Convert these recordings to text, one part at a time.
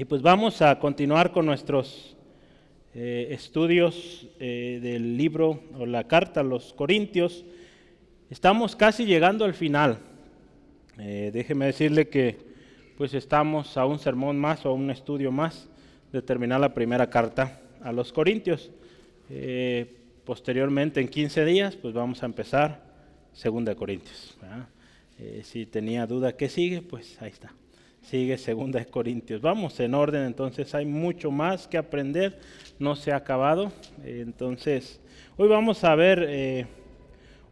Y pues vamos a continuar con nuestros eh, estudios eh, del libro o la carta a los Corintios. Estamos casi llegando al final. Eh, déjeme decirle que pues estamos a un sermón más o a un estudio más de terminar la primera carta a los Corintios. posteriormente, en 15 días, pues vamos a empezar Segunda Corintios. si tenía duda qué sigue, pues ahí está sigue Segunda de Corintios. Vamos en orden, entonces hay mucho más que aprender, no se ha acabado. Entonces, hoy vamos a ver eh,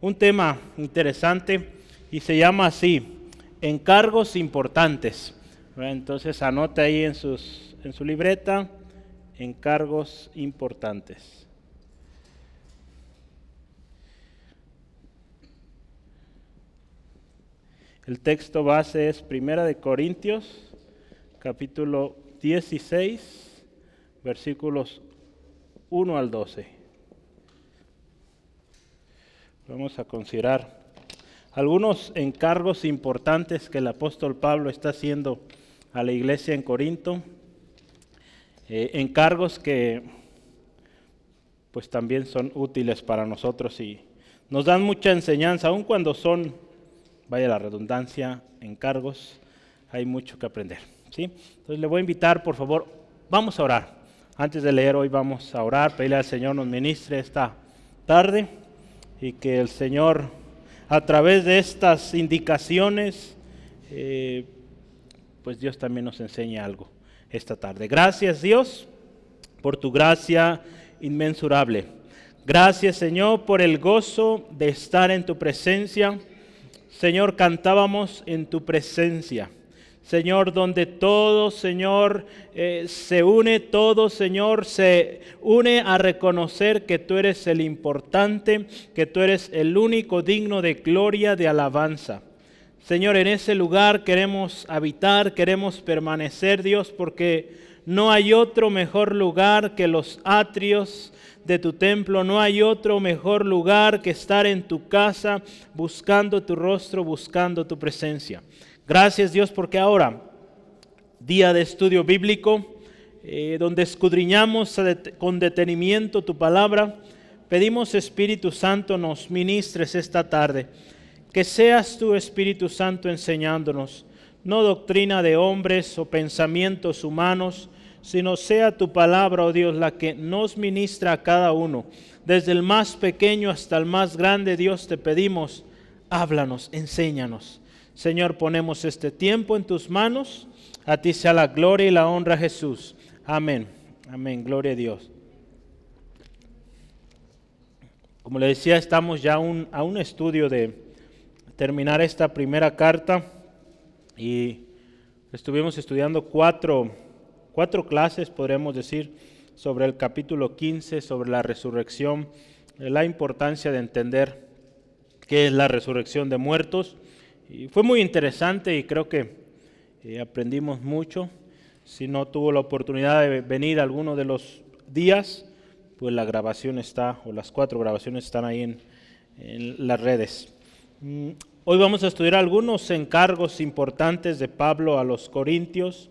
un tema interesante y se llama así, encargos importantes. Entonces, anote ahí en, sus, en su libreta, encargos importantes. El texto base es Primera de Corintios, capítulo 16, versículos 1 al 12. Vamos a considerar algunos encargos importantes que el apóstol Pablo está haciendo a la iglesia en Corinto. Eh, encargos que pues también son útiles para nosotros y nos dan mucha enseñanza, aun cuando son vaya la redundancia, encargos, hay mucho que aprender. ¿sí? Entonces le voy a invitar, por favor, vamos a orar. Antes de leer hoy vamos a orar, pedirle al Señor nos ministre esta tarde y que el Señor a través de estas indicaciones, eh, pues Dios también nos enseñe algo esta tarde. Gracias Dios por tu gracia inmensurable. Gracias Señor por el gozo de estar en tu presencia Señor, cantábamos en tu presencia. Señor, donde todo, Señor, eh, se une, todo, Señor, se une a reconocer que tú eres el importante, que tú eres el único digno de gloria, de alabanza. Señor, en ese lugar queremos habitar, queremos permanecer, Dios, porque no hay otro mejor lugar que los atrios de tu templo. No hay otro mejor lugar que estar en tu casa buscando tu rostro, buscando tu presencia. Gracias Dios porque ahora, día de estudio bíblico, eh, donde escudriñamos con detenimiento tu palabra, pedimos Espíritu Santo nos ministres esta tarde. Que seas tu Espíritu Santo enseñándonos, no doctrina de hombres o pensamientos humanos, sino sea tu palabra, oh Dios, la que nos ministra a cada uno. Desde el más pequeño hasta el más grande, Dios, te pedimos, háblanos, enséñanos. Señor, ponemos este tiempo en tus manos. A ti sea la gloria y la honra, Jesús. Amén. Amén. Gloria a Dios. Como le decía, estamos ya a un estudio de terminar esta primera carta y estuvimos estudiando cuatro cuatro clases, podríamos decir, sobre el capítulo 15, sobre la resurrección, la importancia de entender qué es la resurrección de muertos. Y fue muy interesante y creo que eh, aprendimos mucho. Si no tuvo la oportunidad de venir alguno de los días, pues la grabación está, o las cuatro grabaciones están ahí en, en las redes. Mm, hoy vamos a estudiar algunos encargos importantes de Pablo a los Corintios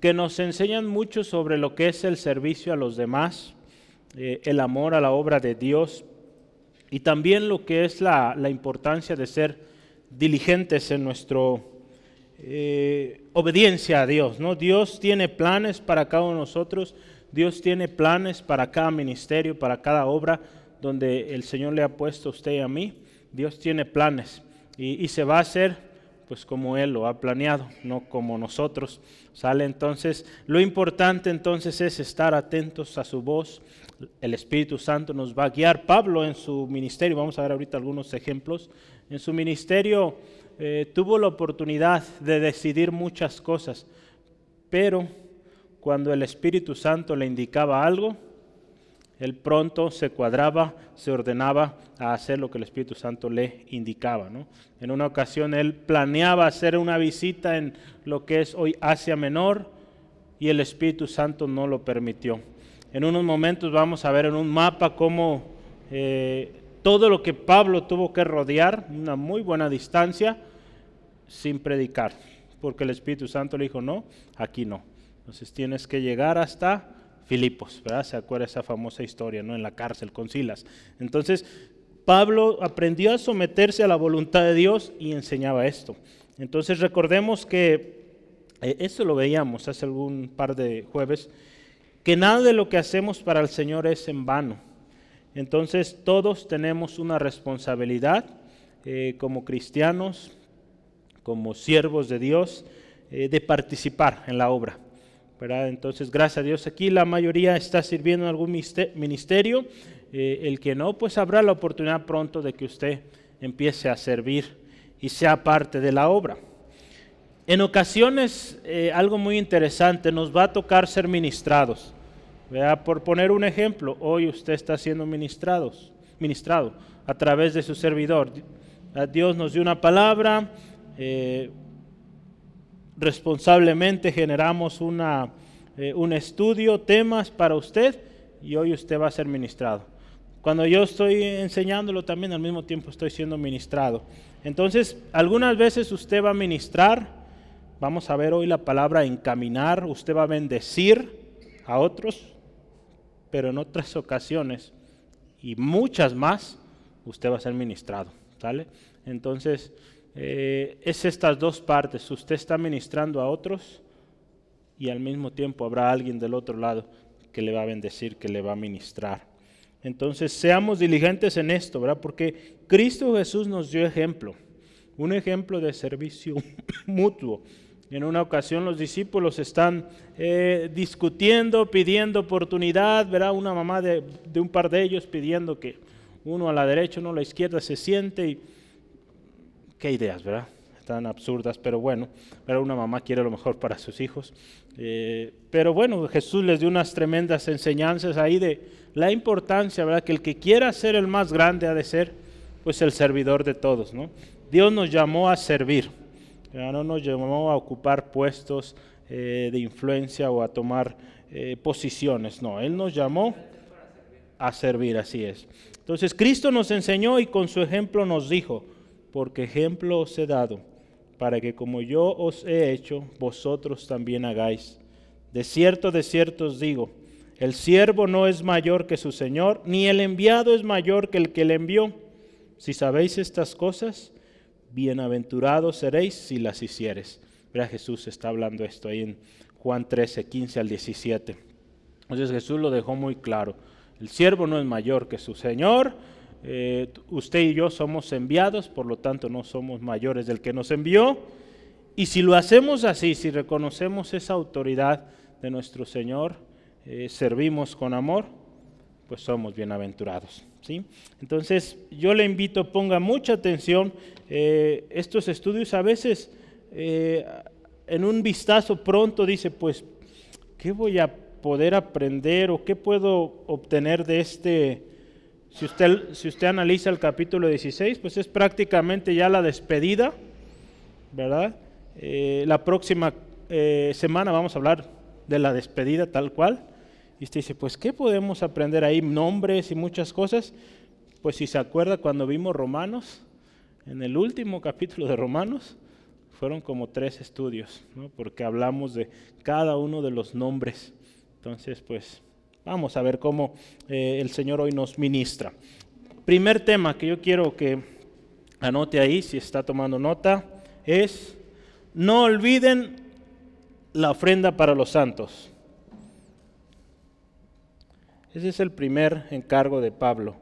que nos enseñan mucho sobre lo que es el servicio a los demás, eh, el amor a la obra de Dios y también lo que es la, importancia de ser diligentes en nuestra eh, obediencia a Dios. ¿no? Dios tiene planes para cada uno de nosotros, Dios tiene planes para cada ministerio, para cada obra donde el Señor le ha puesto a usted y a mí. Dios tiene planes y, y se va a hacer pues como Él lo ha planeado, no como nosotros. Sale entonces, lo importante entonces es estar atentos a su voz. El Espíritu Santo nos va a guiar. Pablo en su ministerio, vamos a ver ahorita algunos ejemplos, en su ministerio eh, tuvo la oportunidad de decidir muchas cosas, pero cuando el Espíritu Santo le indicaba algo, él pronto se cuadraba, se ordenaba a hacer lo que el Espíritu Santo le indicaba. En una ocasión él planeaba hacer una visita en lo que es hoy Asia Menor y el Espíritu Santo no lo permitió. En unos momentos vamos a ver en un mapa cómo eh, todo lo que Pablo tuvo que rodear, una muy buena distancia, sin predicar, porque el Espíritu Santo le dijo, no, aquí no. Entonces tienes que llegar hasta Filipos, ¿verdad? Se acuerda esa famosa historia, ¿no? En la cárcel con Silas. Entonces, Pablo aprendió a someterse a la voluntad de Dios y enseñaba esto. Entonces recordemos que, eh, esto lo veíamos hace algún par de jueves, que nada de lo que hacemos para el Señor es en vano. Entonces todos tenemos una responsabilidad eh, como cristianos, como siervos de Dios, eh, de participar en la obra. ¿Verdad? Entonces, gracias a Dios, aquí la mayoría está sirviendo en algún ministerio. Eh, el que no, pues habrá la oportunidad pronto de que usted empiece a servir y sea parte de la obra. En ocasiones, algo muy interesante, nos va a tocar ser ministrados. Por poner un ejemplo, hoy usted está siendo ministrados, ministrado a través de su servidor. Dios nos dio una palabra, eh, responsablemente generamos una, eh, un estudio, temas para usted y hoy usted va a ser ministrado. Cuando yo estoy enseñándolo también al mismo tiempo estoy siendo ministrado. Entonces, algunas veces usted va a ministrar, vamos a ver hoy la palabra encaminar, usted va a bendecir a otros, pero en otras ocasiones y muchas más, usted va a ser ministrado. ¿sale? Entonces, eh, es estas dos partes. Usted está ministrando a otros y al mismo tiempo habrá alguien del otro lado que le va a bendecir, que le va a ministrar. Entonces, seamos diligentes en esto, ¿verdad? Porque Cristo Jesús nos dio ejemplo, un ejemplo de servicio mutuo. En una ocasión los discípulos están eh, discutiendo, pidiendo oportunidad, verá una mamá de, un par de ellos pidiendo que uno a la derecha, uno a la izquierda se siente y qué ideas, ¿verdad? Tan absurdas, pero bueno, pero una mamá quiere lo mejor para sus hijos. Eh, pero bueno, Jesús les dio unas tremendas enseñanzas ahí de la importancia, ¿verdad? Que el que quiera ser el más grande ha de ser pues el servidor de todos, ¿no? Dios nos llamó a servir no nos llamó a ocupar puestos eh, de influencia o a tomar eh, posiciones, no, Él nos llamó a servir, así es. Entonces Cristo nos enseñó y con su ejemplo nos dijo, porque ejemplo os he dado, para que como yo os he hecho, vosotros también hagáis. De cierto, de cierto os digo, el siervo no es mayor que su Señor, ni el enviado es mayor que el que le envió. Si sabéis estas cosas, bienaventurados seréis si las hicieres. Mira, Jesús está hablando esto ahí en Juan 13, 15 al 17. Entonces Jesús lo dejó muy claro. El siervo no es mayor que su Señor. Eh, usted y yo somos enviados, por lo tanto no somos mayores del que nos envió. Y si lo hacemos así, si reconocemos esa autoridad de nuestro Señor, eh, servimos con amor, pues somos bienaventurados. ¿sí? Entonces yo le invito, ponga mucha atención, eh, estos estudios a veces en un vistazo pronto dice, pues, ¿qué voy a poder aprender o qué puedo obtener de este? Si usted, si usted analiza el capítulo 16, pues es prácticamente ya la despedida, ¿verdad? Eh, la próxima semana vamos a hablar de la despedida tal cual. Y usted dice, pues, ¿qué podemos aprender ahí? Nombres y muchas cosas. Pues si se acuerda cuando vimos Romanos, en el último capítulo de Romanos, fueron como tres estudios, porque hablamos de cada uno de los nombres. Entonces, pues, vamos a ver cómo eh, el Señor hoy nos ministra. Primer tema que yo quiero que anote ahí, si está tomando nota, es, no olviden la ofrenda para los santos. Ese es el primer encargo de Pablo.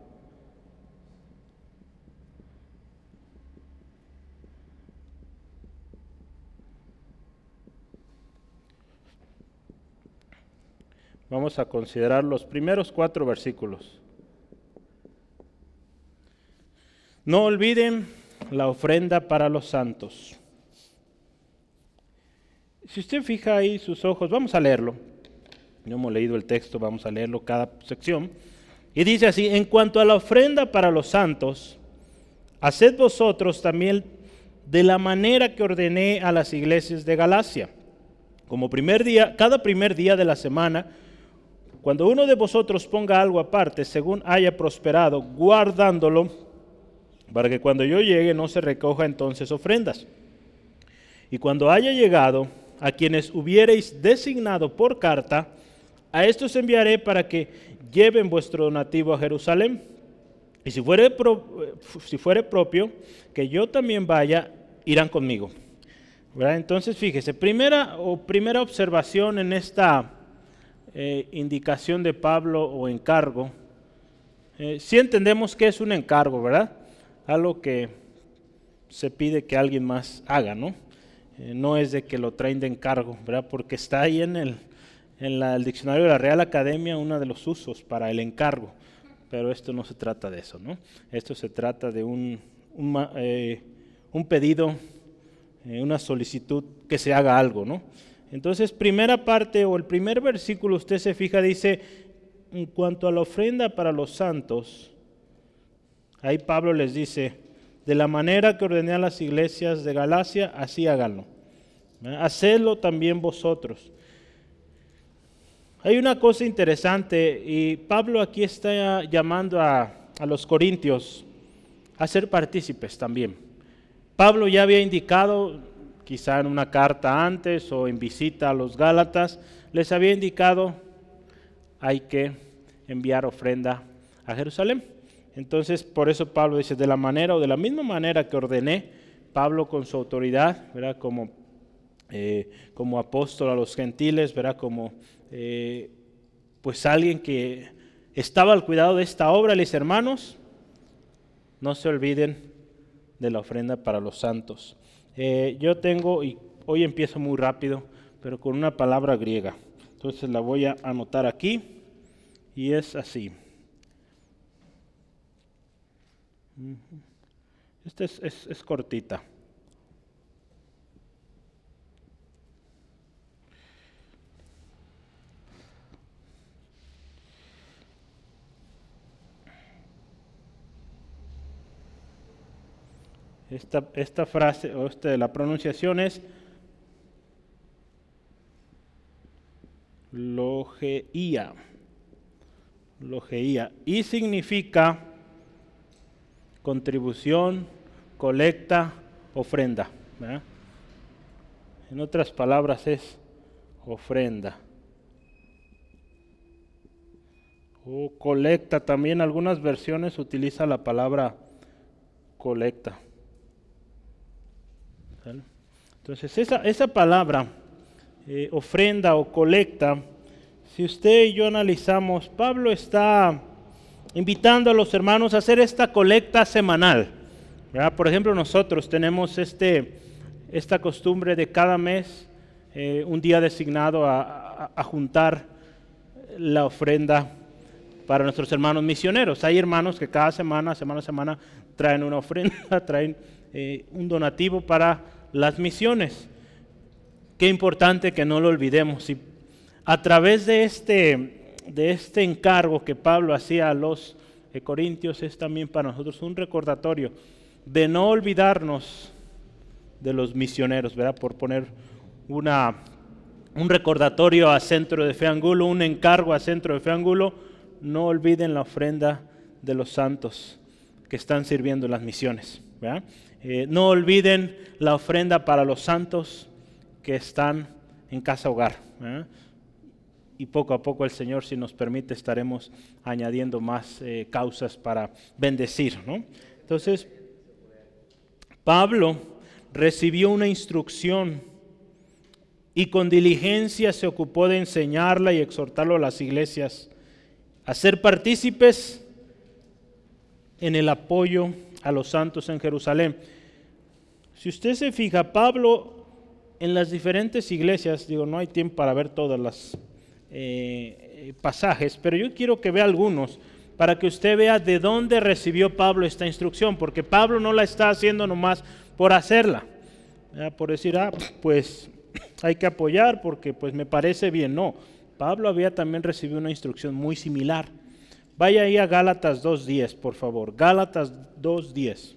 Vamos a considerar los primeros cuatro versículos. No olviden la ofrenda para los santos. Si usted fija ahí sus ojos, vamos a leerlo. No hemos leído el texto, vamos a leerlo cada sección. Y dice así, en cuanto a la ofrenda para los santos, haced vosotros también de la manera que ordené a las iglesias de Galacia. Como primer día, cada primer día de la semana, cuando uno de vosotros ponga algo aparte, según haya prosperado, guardándolo, para que cuando yo llegue no se recoja entonces ofrendas. Y cuando haya llegado, a quienes hubiereis designado por carta, a estos enviaré para que lleven vuestro donativo a Jerusalén. Y si fuere, si fuere propio, que yo también vaya, irán conmigo. Entonces, fíjese, primera, o primera observación en esta eh, indicación de Pablo o encargo, eh, si entendemos que es un encargo, ¿verdad? Algo que se pide que alguien más haga, ¿no? Eh, no es de que lo traen de encargo, ¿verdad? Porque está ahí en el, en el diccionario de la Real Academia uno de los usos para el encargo, pero esto no se trata de eso, ¿no? Esto se trata de un, un, pedido, una solicitud que se haga algo, ¿no? Entonces, primera parte o el primer versículo, usted se fija, dice, en cuanto a la ofrenda para los santos, ahí Pablo les dice, de la manera que ordené a las iglesias de Galacia, así háganlo. Hacedlo también vosotros. Hay una cosa interesante y Pablo aquí está llamando a, a los corintios a ser partícipes también. Pablo ya había indicado, quizá en una carta antes o en visita a los Gálatas, les había indicado hay que enviar ofrenda a Jerusalén. Entonces, por eso Pablo dice, de la manera o de la misma manera que ordené, Pablo con su autoridad, ¿verdad? Como, eh, como apóstol a los gentiles, ¿verdad? Como eh, pues alguien que estaba al cuidado de esta obra, les hermanos, no se olviden de la ofrenda para los santos. Eh, yo tengo, y hoy empiezo muy rápido, pero con una palabra griega. Entonces la voy a anotar aquí y es así. Esta es, cortita. Esta, frase, o este, la pronunciación es logeía. Logeía. Y significa contribución, colecta, ofrenda. En otras palabras es ofrenda. O colecta, también algunas versiones utiliza la palabra colecta. Entonces esa, palabra eh, ofrenda o colecta, si usted y yo analizamos, Pablo está invitando a los hermanos a hacer esta colecta semanal. Por ejemplo, nosotros tenemos este, esta costumbre de cada mes, eh, un día designado a, juntar la ofrenda para nuestros hermanos misioneros. Hay hermanos que cada semana, semana a semana, traen una ofrenda, traen eh, un donativo para las misiones. Qué importante que no lo olvidemos. Y a través de este, de este encargo que Pablo hacía a los corintios es también para nosotros un recordatorio de no olvidarnos de los misioneros, ¿verdad? Por poner una, un recordatorio a Centro de Fe Angulo, un encargo a Centro de Fe Angulo, no olviden la ofrenda de los santos que están sirviendo las misiones. Eh, no olviden la ofrenda para los santos que están en casa hogar. Y poco a poco el Señor, si nos permite, estaremos añadiendo más eh, causas para bendecir. Entonces, Pablo recibió una instrucción y con diligencia se ocupó de enseñarla y exhortarlo a las iglesias a ser partícipes en el apoyo a los santos en Jerusalén. Si usted se fija, Pablo en las diferentes iglesias, digo, no hay tiempo para ver todas las eh, pasajes, pero yo quiero que vea algunos para que usted vea de dónde recibió Pablo esta instrucción, porque Pablo no la está haciendo nomás por hacerla, por decir, ah, pues hay que apoyar porque pues me parece bien, no. Pablo había también recibido una instrucción muy similar. Vaya ahí a Gálatas 2.10, por favor. Gálatas 2.10.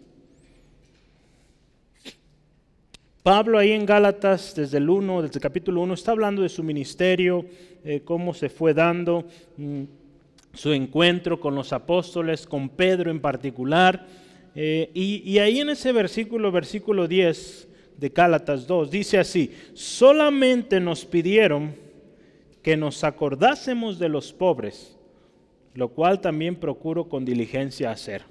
Pablo ahí en Gálatas, desde el 1, desde el capítulo 1, está hablando de su ministerio, eh, cómo se fue dando mm, su encuentro con los apóstoles, con Pedro en particular. Eh, y, ahí en ese versículo, versículo 10, de Gálatas 2. Dice así, solamente nos pidieron que nos acordásemos de los pobres, lo cual también procuro con diligencia hacer.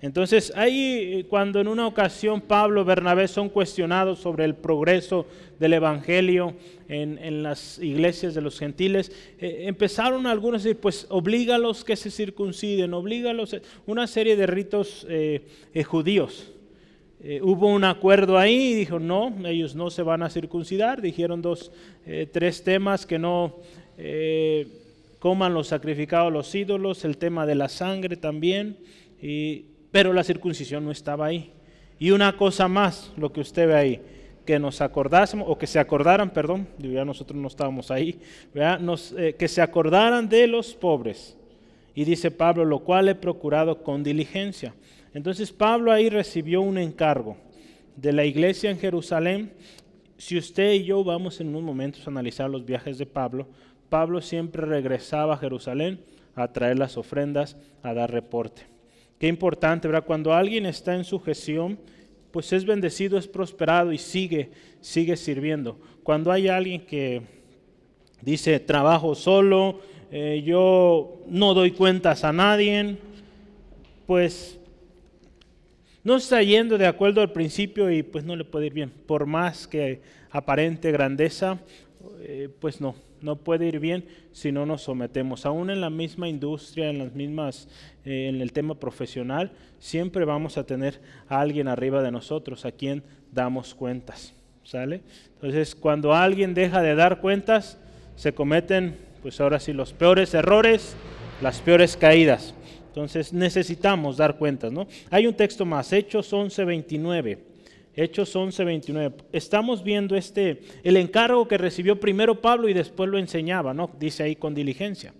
Entonces, ahí eh, cuando en una ocasión Pablo y Bernabé son cuestionados sobre el progreso del Evangelio en, las iglesias de los gentiles, eh, empezaron algunos a decir, pues oblígalos que se circunciden, oblígalos, una serie de ritos eh, judíos. hubo un acuerdo ahí y dijo, no, ellos no se van a circuncidar, dijeron dos, tres temas que no coman los sacrificados los ídolos, el tema de la sangre también pero la circuncisión no estaba ahí. Y una cosa más, lo que usted ve ahí, que nos acordásemos, o que se acordaran, perdón, ya nosotros no estábamos ahí, Nos, eh, que se acordaran de los pobres. Y dice Pablo, lo cual he procurado con diligencia. Entonces Pablo ahí recibió un encargo de la iglesia en Jerusalén. Si usted y yo vamos en unos momentos a analizar los viajes de Pablo, Pablo siempre regresaba a Jerusalén a traer las ofrendas, a dar reporte. Qué importante, ¿verdad? Cuando alguien está en sujeción, pues es bendecido, es prosperado y sigue, sigue sirviendo. Cuando hay alguien que dice, trabajo solo, eh, yo no doy cuentas a nadie, pues no está yendo de acuerdo al principio y pues no le puede ir bien. Por más que aparente grandeza, eh, pues no, no puede ir bien si no nos sometemos. Aún en la misma industria, en las mismas, eh, en el tema profesional, siempre vamos a tener a alguien arriba de nosotros a quien damos cuentas. ¿Sale? Entonces, cuando alguien deja de dar cuentas, se cometen, pues ahora sí, los peores errores, las peores caídas. Entonces, necesitamos dar cuentas, ¿no? Hay un texto más, Hechos 11:29. Hechos 11, 29. Estamos viendo este, el encargo que recibió primero Pablo y después lo enseñaba, ¿no? Dice ahí con diligencia.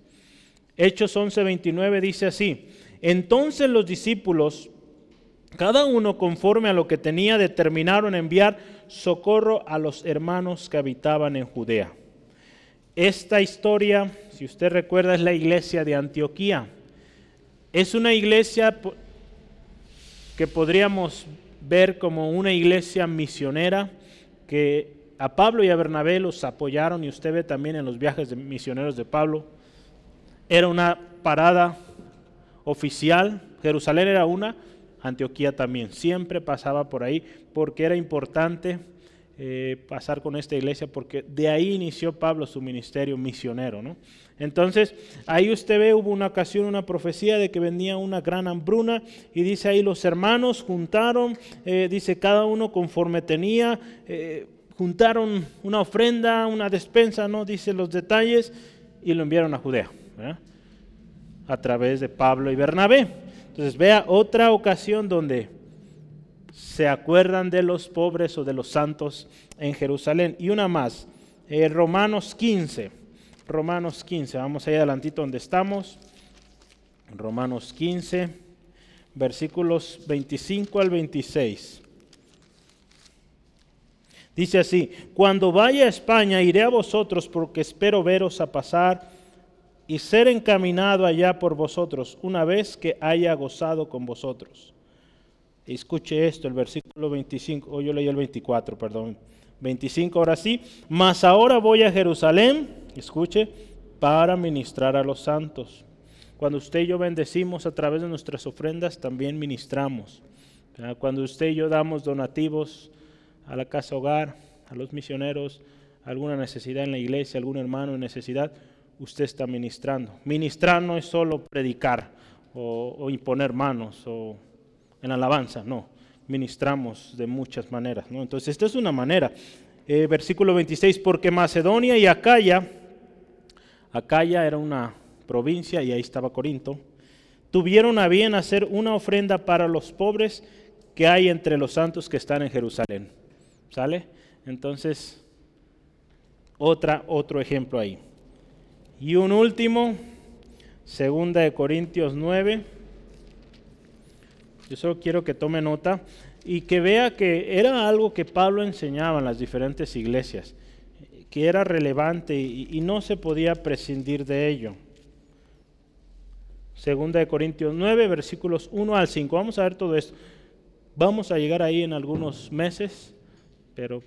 Hechos 11, 29 dice así. Entonces los discípulos, cada uno conforme a lo que tenía, determinaron enviar socorro a los hermanos que habitaban en Judea. Esta historia, si usted recuerda, es la iglesia de Antioquía. Es una iglesia que podríamos ver como una iglesia misionera que a Pablo y a Bernabé los apoyaron y usted ve también en los viajes de misioneros de Pablo. Era una parada oficial, Jerusalén era una, Antioquía también, siempre pasaba por ahí porque era importante eh, pasar con esta iglesia porque de ahí inició Pablo su ministerio misionero. ¿no? Entonces, ahí usted ve, hubo una ocasión, una profecía de que venía una gran hambruna y dice ahí los hermanos juntaron, eh, dice cada uno conforme tenía, eh, juntaron una ofrenda, una despensa, no dice los detalles, y lo enviaron a Judea, a través de Pablo y Bernabé. Entonces, vea otra ocasión donde se acuerdan de los pobres o de los santos en Jerusalén. Y una más, eh, Romanos 15. Romanos 15, vamos ahí adelantito donde estamos. Romanos 15, versículos 25 al 26. Dice así, cuando vaya a España iré a vosotros porque espero veros a pasar y ser encaminado allá por vosotros una vez que haya gozado con vosotros Escuche esto, el versículo 25, o yo leí el 24, perdón. 25, ahora sí. Mas ahora voy a Jerusalén, escuche, para ministrar a los santos. Cuando usted y yo bendecimos a través de nuestras ofrendas, también ministramos. Cuando usted y yo damos donativos a la casa hogar, a los misioneros, alguna necesidad en la iglesia, algún hermano en necesidad, usted está ministrando. Ministrar no es solo predicar o, imponer manos o en alabanza, no, ministramos de muchas maneras. ¿no? Entonces, esta es una manera. Eh, versículo 26, porque Macedonia y Acaya, Acaya era una provincia y ahí estaba Corinto, tuvieron a bien hacer una ofrenda para los pobres que hay entre los santos que están en Jerusalén. ¿Sale? Entonces, otra, otro ejemplo ahí. Y un último, segunda de Corintios 9. Yo solo quiero que tome nota y que vea que era algo que Pablo enseñaba en las diferentes iglesias, que era relevante y, no se podía prescindir de ello. Segunda de Corintios 9, versículos 1 al 5. Vamos a ver todo esto. Vamos a llegar ahí en algunos meses. pero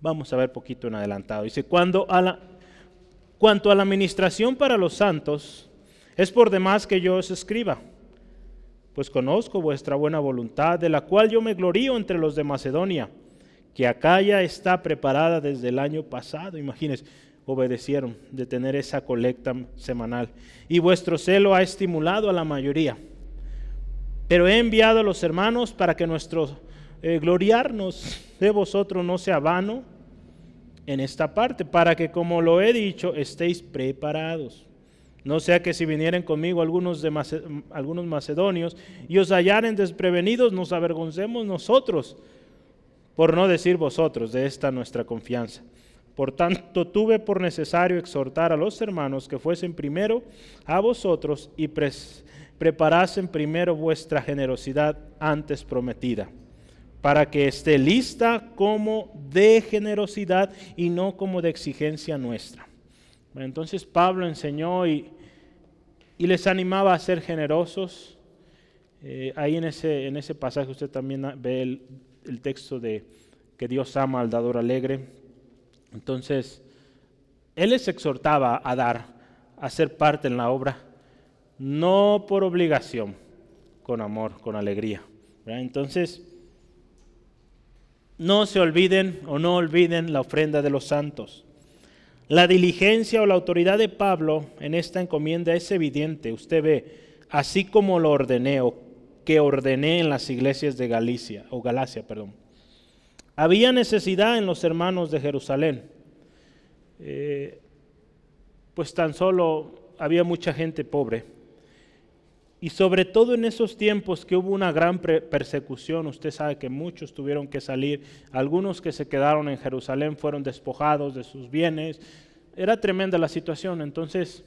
vamos a ver poquito en adelantado. Dice, cuando a la, cuanto a la administración para los santos, es por demás que yo os escriba, pues conozco vuestra buena voluntad, de la cual yo me glorío entre los de Macedonia, que acá ya está preparada desde el año pasado. Imagínense, obedecieron de tener esa colecta semanal. Y vuestro celo ha estimulado a la mayoría. Pero he enviado a los hermanos para que nuestro eh, gloriarnos de vosotros no sea vano en esta parte, para que como lo he dicho, estéis preparados. No sea que si vinieren conmigo algunos, de algunos macedonios y os hallaren desprevenidos, nos avergoncemos nosotros, por no decir vosotros, de esta nuestra confianza. Por tanto, tuve por necesario exhortar a los hermanos que fuesen primero a vosotros y preparasen primero vuestra generosidad antes prometida para que esté lista como de generosidad y no como de exigencia nuestra. Entonces Pablo enseñó y, les animaba a ser generosos. Eh, ahí en ese, en ese pasaje usted también ve el, el texto de que Dios ama al dador alegre. Entonces, Él les exhortaba a dar, a ser parte en la obra, no por obligación, con amor, con alegría. Entonces, no se olviden o no olviden la ofrenda de los santos. La diligencia o la autoridad de Pablo en esta encomienda es evidente. Usted ve, así como lo ordené o que ordené en las iglesias de Galicia o Galacia, perdón. Había necesidad en los hermanos de Jerusalén. Eh, pues tan solo había mucha gente pobre. Y sobre todo en esos tiempos que hubo una gran persecución, usted sabe que muchos tuvieron que salir, algunos que se quedaron en Jerusalén fueron despojados de sus bienes, era tremenda la situación, entonces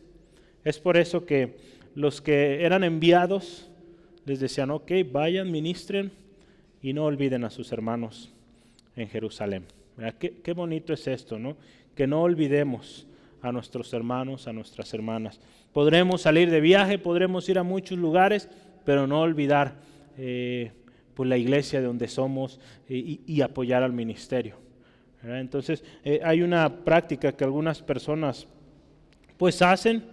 es por eso que los que eran enviados les decían, ok, vayan, ministren y no olviden a sus hermanos en Jerusalén. Qué, qué bonito es esto, ¿no? Que no olvidemos a nuestros hermanos, a nuestras hermanas. Podremos salir de viaje, podremos ir a muchos lugares, pero no olvidar eh, pues la iglesia de donde somos eh, y, apoyar al ministerio. Entonces, eh, hay una práctica que algunas personas pues hacen,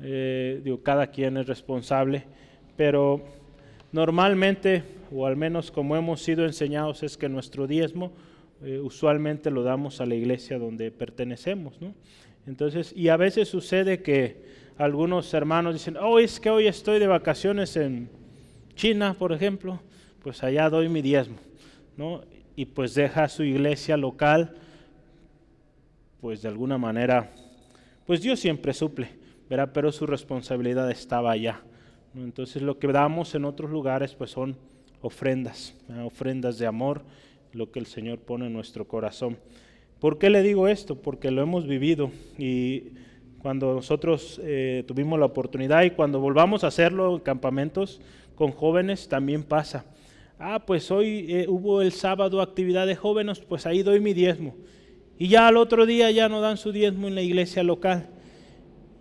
digo, cada quien es responsable, pero normalmente, o al menos como hemos sido enseñados, es que nuestro diezmo usualmente lo damos a la iglesia donde pertenecemos, ¿no? Entonces, y a veces sucede que algunos hermanos dicen, oh, es que hoy estoy de vacaciones en China, por ejemplo, pues allá doy mi diezmo, ¿no? Y pues deja su iglesia local, pues de alguna manera, pues Dios siempre suple, ¿verdad? Pero su responsabilidad estaba allá. Entonces lo que damos en otros lugares, pues son ofrendas, ofrendas de amor, lo que el Señor pone en nuestro corazón. ¿Por qué le digo esto? Porque lo hemos vivido y cuando nosotros eh, tuvimos la oportunidad y cuando volvamos a hacerlo en campamentos con jóvenes también pasa. Ah, pues hoy eh, hubo el sábado actividad de jóvenes, pues ahí doy mi diezmo. Y ya al otro día ya no dan su diezmo en la iglesia local.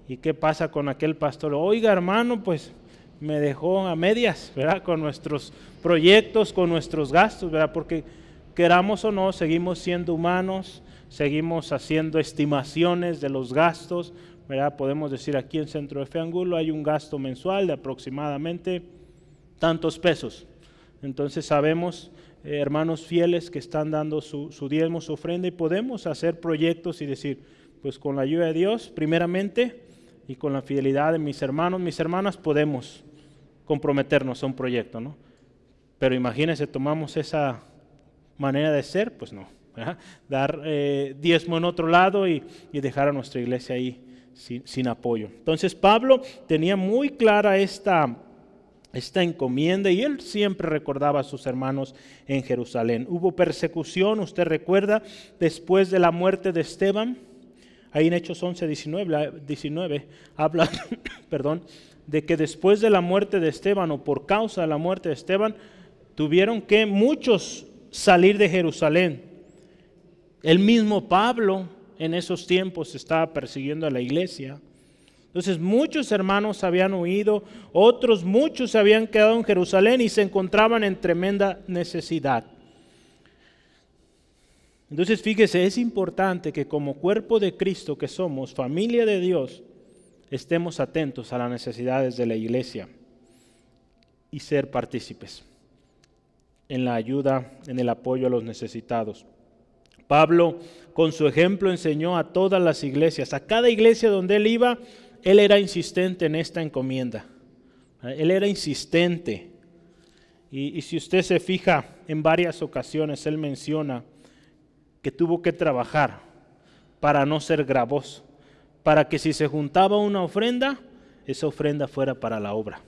¿Y qué pasa con aquel pastor? Oiga hermano, pues me dejó a medias, ¿verdad? Con nuestros proyectos, con nuestros gastos, ¿verdad? Porque queramos o no, seguimos siendo humanos, seguimos haciendo estimaciones de los gastos, ¿verdad? Podemos decir aquí en Centro de Fe Angulo hay un gasto mensual de aproximadamente tantos pesos. Entonces sabemos, eh, hermanos fieles, que están dando su, su diezmo, su ofrenda y podemos hacer proyectos y decir, pues con la ayuda de Dios, primeramente, y con la fidelidad de mis hermanos, mis hermanas, podemos comprometernos a un proyecto, ¿no? Pero imagínense, tomamos esa manera de ser, pues no dar eh, diezmo en otro lado y, dejar a nuestra iglesia ahí sin, apoyo. Entonces Pablo tenía muy clara esta, esta encomienda y él siempre recordaba a sus hermanos en Jerusalén. Hubo persecución, usted recuerda, después de la muerte de Esteban. Ahí en Hechos 11, 19, 19 habla, perdón, de que después de la muerte de Esteban o por causa de la muerte de Esteban, tuvieron que muchos salir de Jerusalén. El mismo Pablo en esos tiempos estaba persiguiendo a la iglesia. Entonces muchos hermanos habían huido, otros muchos se habían quedado en Jerusalén y se encontraban en tremenda necesidad. Entonces fíjese, es importante que como cuerpo de Cristo que somos, familia de Dios, estemos atentos a las necesidades de la iglesia y ser partícipes en la ayuda, en el apoyo a los necesitados. Pablo, con su ejemplo, enseñó a todas las iglesias, a cada iglesia donde él iba, él era insistente en esta encomienda. Él era insistente. Y, y si usted se fija, en varias ocasiones él menciona que tuvo que trabajar para no ser gravoso, para que si se juntaba una ofrenda, esa ofrenda fuera para la obra,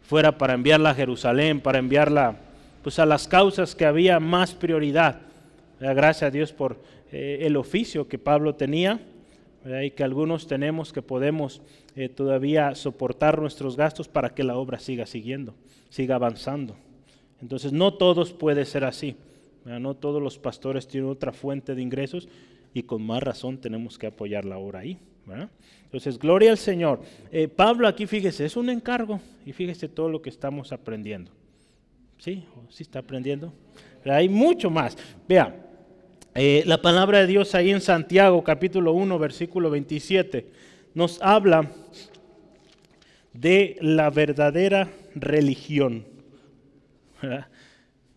fuera para enviarla a Jerusalén, para enviarla pues, a las causas que había más prioridad. Gracias a Dios por eh, el oficio que Pablo tenía y que algunos tenemos que podemos eh, todavía soportar nuestros gastos para que la obra siga siguiendo, siga avanzando. Entonces no todos puede ser así. No todos los pastores tienen otra fuente de ingresos y con más razón tenemos que apoyar la obra ahí. Entonces, gloria al Señor. Eh, Pablo aquí, fíjese, es un encargo y fíjese todo lo que estamos aprendiendo. ¿Sí? ¿Sí está aprendiendo? Hay mucho más. Vea, eh, la palabra de Dios ahí en Santiago capítulo 1, versículo 27, nos habla de la verdadera religión. Van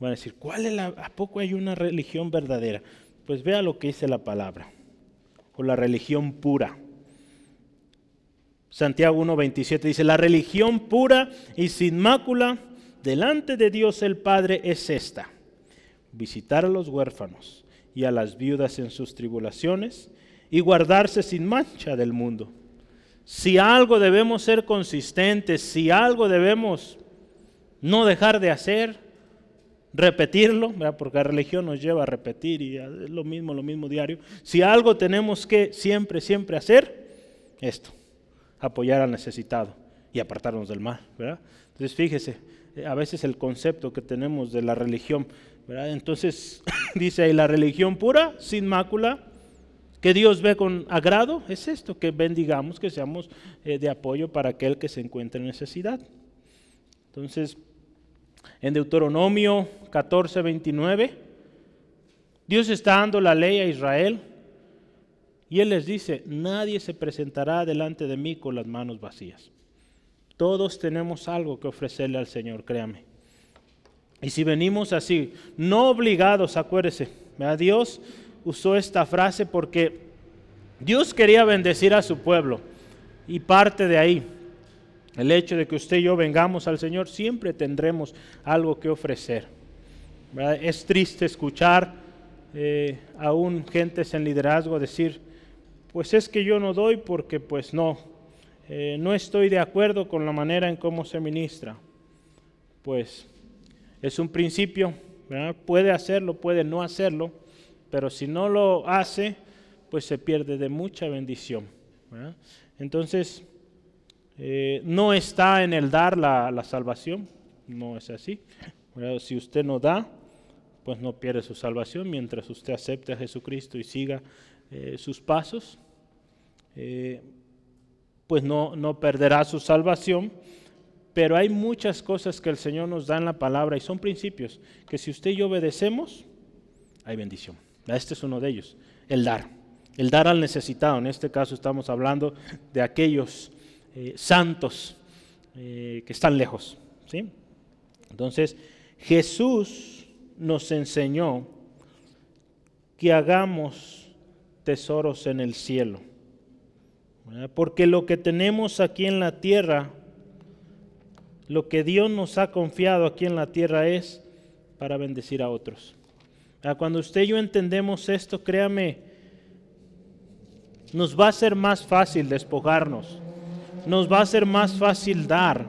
a decir, ¿cuál es la, ¿a poco hay una religión verdadera? Pues vea lo que dice la palabra, o la religión pura. Santiago 1.27 dice, la religión pura y sin mácula delante de Dios el Padre es esta, visitar a los huérfanos y a las viudas en sus tribulaciones y guardarse sin mancha del mundo. Si algo debemos ser consistentes, si algo debemos no dejar de hacer, repetirlo, porque la religión nos lleva a repetir y es lo mismo, lo mismo diario. Si algo tenemos que siempre, siempre hacer, esto, apoyar al necesitado y apartarnos del mal. Entonces fíjese, eh, a veces el concepto que tenemos de la religión, entonces dice ahí la religión pura, sin mácula, que Dios ve con agrado, es esto, que bendigamos, que seamos eh, de apoyo para aquel que se encuentre en necesidad. Entonces, en Deuteronomio 14, 29, Dios está dando la ley a Israel y Él les dice, nadie se presentará delante de mí con las manos vacías. Todos tenemos algo que ofrecerle al Señor, créame. Y si venimos así, no obligados, acuérdese, Dios usó esta frase porque Dios quería bendecir a su pueblo y parte de ahí el hecho de que usted y yo vengamos al Señor, siempre tendremos algo que ofrecer. Es triste escuchar eh, aún gentes en liderazgo decir, pues es que yo no doy porque pues no, eh, no estoy de acuerdo con la manera en cómo se ministra. Pues es un principio, puede hacerlo, puede no hacerlo, pero si no lo hace, pues se pierde de mucha bendición. Entonces, eh, no está en el dar la, salvación, no es así. Si usted no da, pues no pierde su salvación mientras usted acepte a Jesucristo y siga eh, sus pasos, eh, pues no, no perderá su salvación. Pero hay muchas cosas que el Señor nos da en la palabra y son principios que si usted y yo obedecemos, hay bendición. Este es uno de ellos, el dar. El dar al necesitado. En este caso estamos hablando de aquellos eh, santos eh, que están lejos. ¿sí? Entonces, Jesús nos enseñó que hagamos tesoros en el cielo. Porque lo que tenemos aquí en la tierra, lo que Dios nos ha confiado aquí en la tierra es para bendecir a otros. Cuando usted y yo entendemos esto, créame, nos va a ser más fácil despojarnos nos va a ser más fácil dar.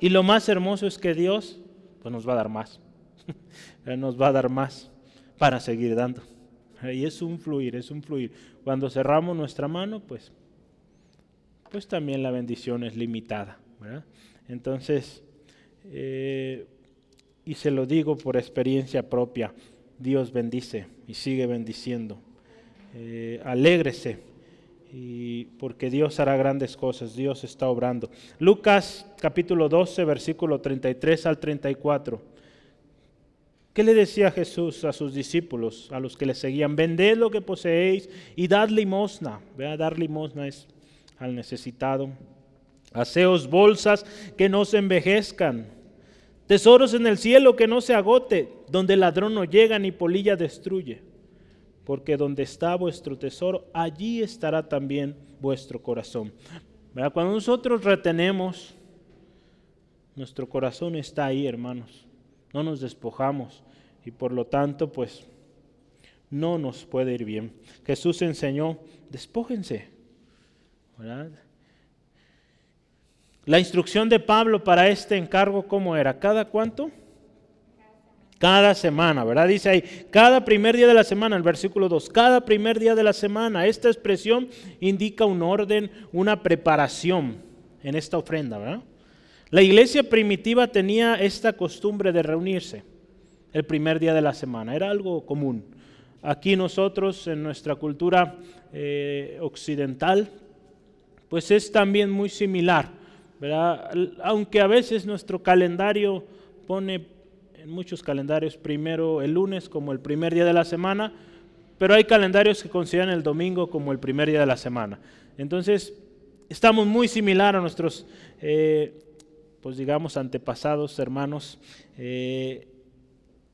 Y lo más hermoso es que Dios pues nos va a dar más. nos va a dar más para seguir dando. Y es un fluir, es un fluir. Cuando cerramos nuestra mano, pues, pues también la bendición es limitada. Entonces, eh, y se lo digo por experiencia propia, Dios bendice y sigue bendiciendo. Eh, alégrese y porque Dios hará grandes cosas, Dios está obrando. Lucas capítulo 12, versículo 33 al 34. ¿Qué le decía Jesús a sus discípulos, a los que le seguían? Vended lo que poseéis y dad limosna. Vea, dar limosna es al necesitado. Haceos bolsas que no se envejezcan. Tesoros en el cielo que no se agote, donde el ladrón no llega ni polilla destruye. Porque donde está vuestro tesoro, allí estará también vuestro corazón. Cuando nosotros retenemos, nuestro corazón está ahí, hermanos. No nos despojamos y por lo tanto, pues, no nos puede ir bien. Jesús enseñó, despójense. La instrucción de Pablo para este encargo, ¿cómo era? ¿Cada cuánto? Cada semana, ¿verdad? Dice ahí, cada primer día de la semana, el versículo 2, cada primer día de la semana. Esta expresión indica un orden, una preparación en esta ofrenda, ¿verdad? La iglesia primitiva tenía esta costumbre de reunirse el primer día de la semana, era algo común. Aquí nosotros, en nuestra cultura eh, occidental, pues es también muy similar, ¿verdad? Aunque a veces nuestro calendario pone muchos calendarios primero el lunes como el primer día de la semana, pero hay calendarios que consideran el domingo como el primer día de la semana. Entonces, estamos muy similar a nuestros, eh, pues digamos, antepasados, hermanos, eh,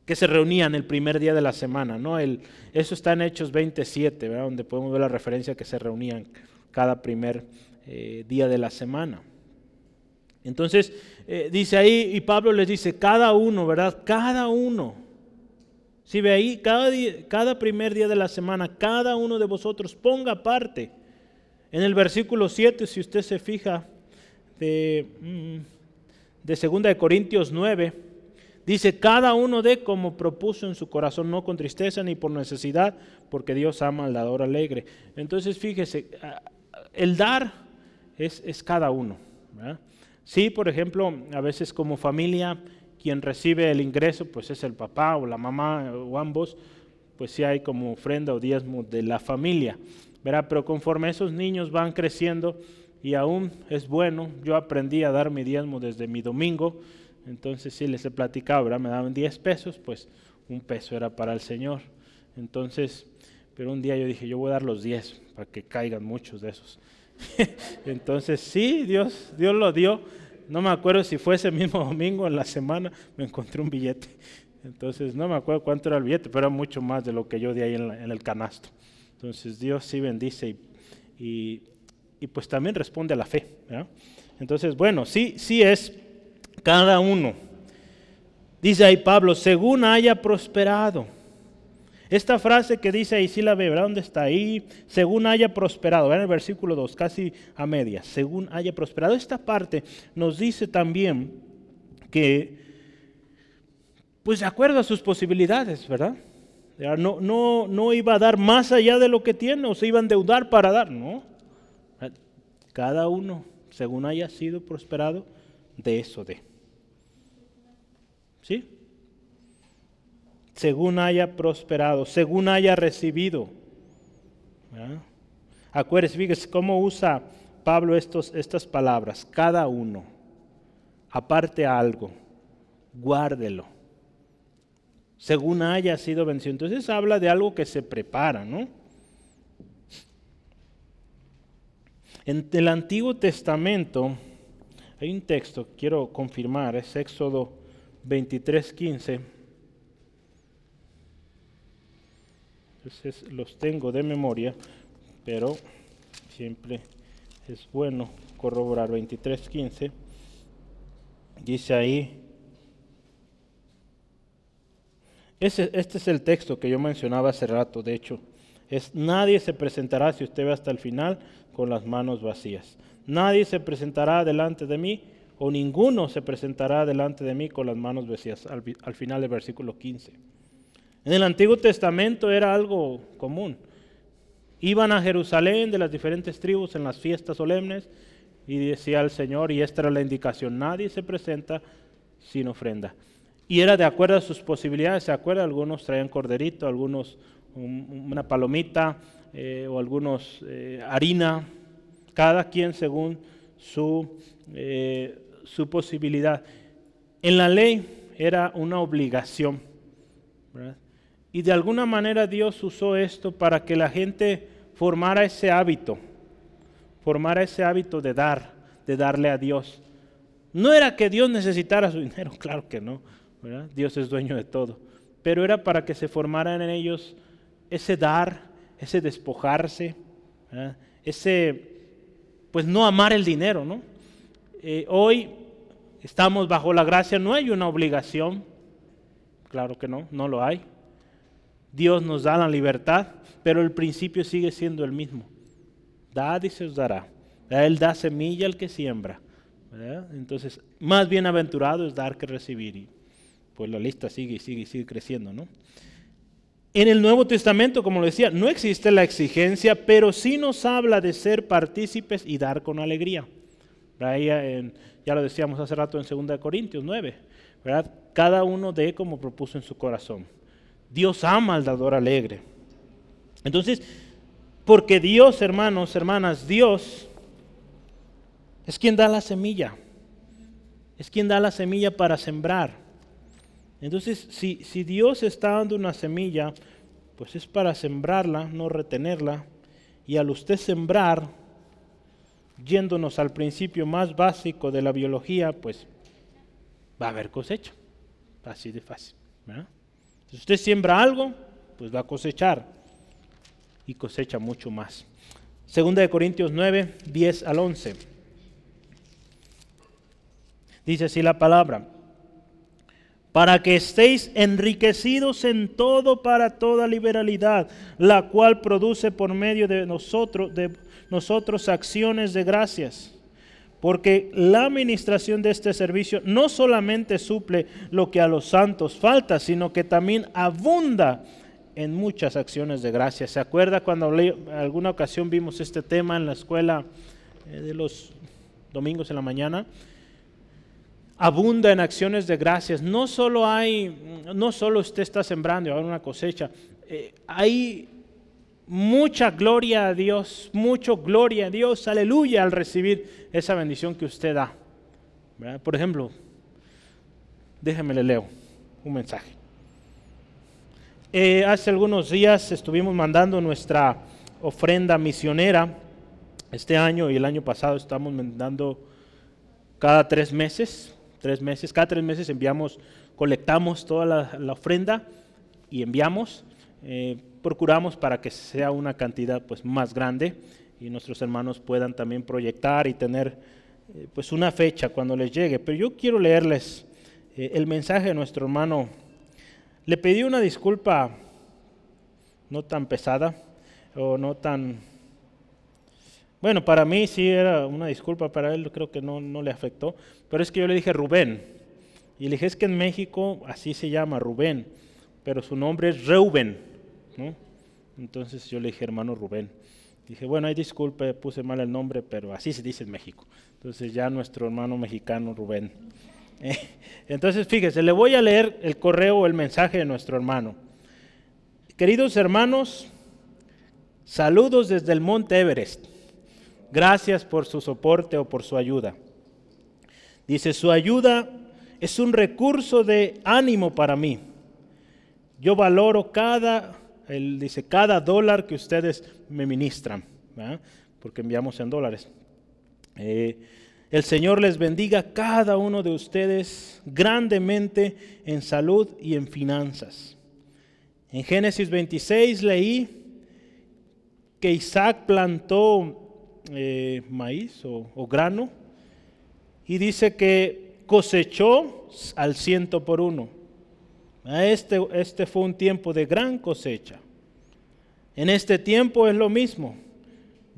que se reunían el primer día de la semana. ¿no? El, eso está en Hechos 27, donde podemos ver la referencia que se reunían cada primer eh, día de la semana. Entonces, eh, dice ahí, y Pablo les dice, cada uno, ¿verdad? Cada uno. Si ve ahí, cada, primer día de la semana, cada uno de vosotros ponga parte. En el versículo 7, si usted se fija, de, mm, de 2 de Corintios 9, dice, cada uno dé como propuso en su corazón, no con tristeza ni por necesidad, porque Dios ama al dador alegre. Entonces, fíjese, el dar es, es cada uno. ¿verdad? Sí, por ejemplo, a veces como familia, quien recibe el ingreso, pues es el papá o la mamá o ambos, pues sí hay como ofrenda o diezmo de la familia, ¿verdad? Pero conforme esos niños van creciendo y aún es bueno, yo aprendí a dar mi diezmo desde mi domingo, entonces sí les he platicado, ¿verdad? Me daban 10 pesos, pues un peso era para el Señor. Entonces, pero un día yo dije, yo voy a dar los 10 para que caigan muchos de esos. Entonces, sí, Dios, Dios lo dio. No me acuerdo si fue ese mismo domingo en la semana, me encontré un billete. Entonces, no me acuerdo cuánto era el billete, pero era mucho más de lo que yo di ahí en, el canasto. Entonces, Dios sí bendice y, y, pues también responde a la fe. Entonces, bueno, sí, sí es cada uno. Dice ahí Pablo, según haya prosperado. Esta frase que dice ahí, sí la ve, ¿verdad? ¿Dónde está ahí? Según haya prosperado, en el versículo 2, casi a media, según haya prosperado. Esta parte nos dice también que, pues de acuerdo a sus posibilidades, ¿verdad? No, no, no iba a dar más allá de lo que tiene o se iba a endeudar para dar, no. Cada uno, según haya sido prosperado, de eso de. ¿Sí? Según haya prosperado, según haya recibido. Acuérdense, fíjese cómo usa Pablo estos, estas palabras, cada uno, aparte algo, guárdelo, según haya sido vencido. Entonces habla de algo que se prepara, ¿no? En el Antiguo Testamento hay un texto, quiero confirmar, es Éxodo 23, 15 Entonces los tengo de memoria, pero siempre es bueno corroborar 23.15. Dice ahí, este es el texto que yo mencionaba hace rato, de hecho, es nadie se presentará, si usted ve hasta el final, con las manos vacías. Nadie se presentará delante de mí, o ninguno se presentará delante de mí con las manos vacías, al, al final del versículo 15. En el Antiguo Testamento era algo común. Iban a Jerusalén de las diferentes tribus en las fiestas solemnes y decía el Señor, y esta era la indicación, nadie se presenta sin ofrenda. Y era de acuerdo a sus posibilidades, ¿se acuerda? Algunos traían corderito, algunos una palomita eh, o algunos eh, harina, cada quien según su, eh, su posibilidad. En la ley era una obligación Y de alguna manera Dios usó esto para que la gente formara ese hábito, formara ese hábito de dar, de darle a Dios. No era que Dios necesitara su dinero, claro que no, Dios es dueño de todo, pero era para que se formaran en ellos ese dar, ese despojarse, ese, pues no amar el dinero, ¿no? Eh, hoy estamos bajo la gracia, no hay una obligación, claro que no, no lo hay. Dios nos da la libertad, pero el principio sigue siendo el mismo. Dad y se os dará. Él da semilla al que siembra. Entonces, más bienaventurado es dar que recibir. Y pues la lista sigue y sigue y sigue creciendo, ¿no? En el Nuevo Testamento, como lo decía, no existe la exigencia, pero sí nos habla de ser partícipes y dar con alegría. ya lo decíamos hace rato en 2 Corintios 9, ¿verdad? Cada uno dé como propuso en su corazón. Dios ama al dador alegre. Entonces, porque Dios, hermanos, hermanas, Dios es quien da la semilla. Es quien da la semilla para sembrar. Entonces, si, si Dios está dando una semilla, pues es para sembrarla, no retenerla. Y al usted sembrar, yéndonos al principio más básico de la biología, pues va a haber cosecha. Así de fácil. Si usted siembra algo, pues va a cosechar. Y cosecha mucho más. Segunda de Corintios 9, 10 al 11. Dice así la palabra, para que estéis enriquecidos en todo para toda liberalidad, la cual produce por medio de nosotros, de nosotros acciones de gracias. Porque la administración de este servicio no solamente suple lo que a los santos falta, sino que también abunda en muchas acciones de gracias. ¿Se acuerda cuando alguna ocasión vimos este tema en la escuela eh, de los domingos en la mañana? abunda en acciones de gracias. No solo hay, no solo usted está sembrando y ahora una cosecha, eh, hay mucha gloria a Dios, mucho gloria a Dios, aleluya, al recibir esa bendición que usted da. Por ejemplo, déjeme le leo un mensaje. Eh, hace algunos días estuvimos mandando nuestra ofrenda misionera. Este año y el año pasado estamos mandando cada tres meses tres meses. Cada tres meses enviamos, colectamos toda la, ofrenda y enviamos. Eh, procuramos para que sea una cantidad pues, más grande y nuestros hermanos puedan también proyectar y tener eh, pues una fecha cuando les llegue. Pero yo quiero leerles eh, el mensaje de nuestro hermano. Le pedí una disculpa no tan pesada o no tan bueno, para mí sí era una disculpa, para él creo que no, no le afectó, pero es que yo le dije Rubén. Y le dije, es que en México así se llama Rubén, pero su nombre es Reuben. ¿No? Entonces yo le dije, hermano Rubén. Dije, bueno, hay disculpe, puse mal el nombre, pero así se dice en México. Entonces ya nuestro hermano mexicano Rubén. Entonces fíjese, le voy a leer el correo o el mensaje de nuestro hermano. Queridos hermanos, saludos desde el Monte Everest. Gracias por su soporte o por su ayuda. Dice, su ayuda es un recurso de ánimo para mí. Yo valoro cada, él dice, cada dólar que ustedes me ministran, porque enviamos en dólares. Eh, el Señor les bendiga cada uno de ustedes grandemente en salud y en finanzas. En Génesis 26 leí que Isaac plantó eh, maíz o, grano y dice que cosechó al ciento por uno. Este, este fue un tiempo de gran cosecha. En este tiempo es lo mismo.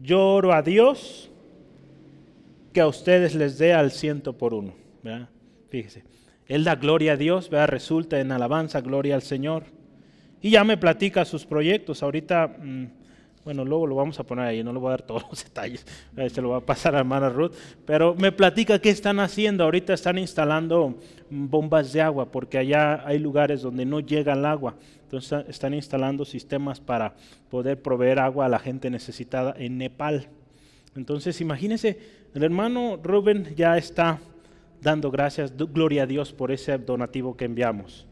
Yo oro a Dios que a ustedes les dé al ciento por uno. Fíjese, Él da gloria a Dios, resulta en alabanza, gloria al Señor. Y ya me platica sus proyectos. Ahorita mm, bueno, luego lo vamos a poner ahí, no le voy a dar todos los detalles, se lo va a pasar a hermana Ruth, pero me platica qué están haciendo. Ahorita están instalando bombas de agua, porque allá hay lugares donde no llega el agua. Entonces están instalando sistemas para poder proveer agua a la gente necesitada en Nepal. Entonces imagínense, el hermano Rubén ya está dando gracias, gloria a Dios por ese donativo que enviamos.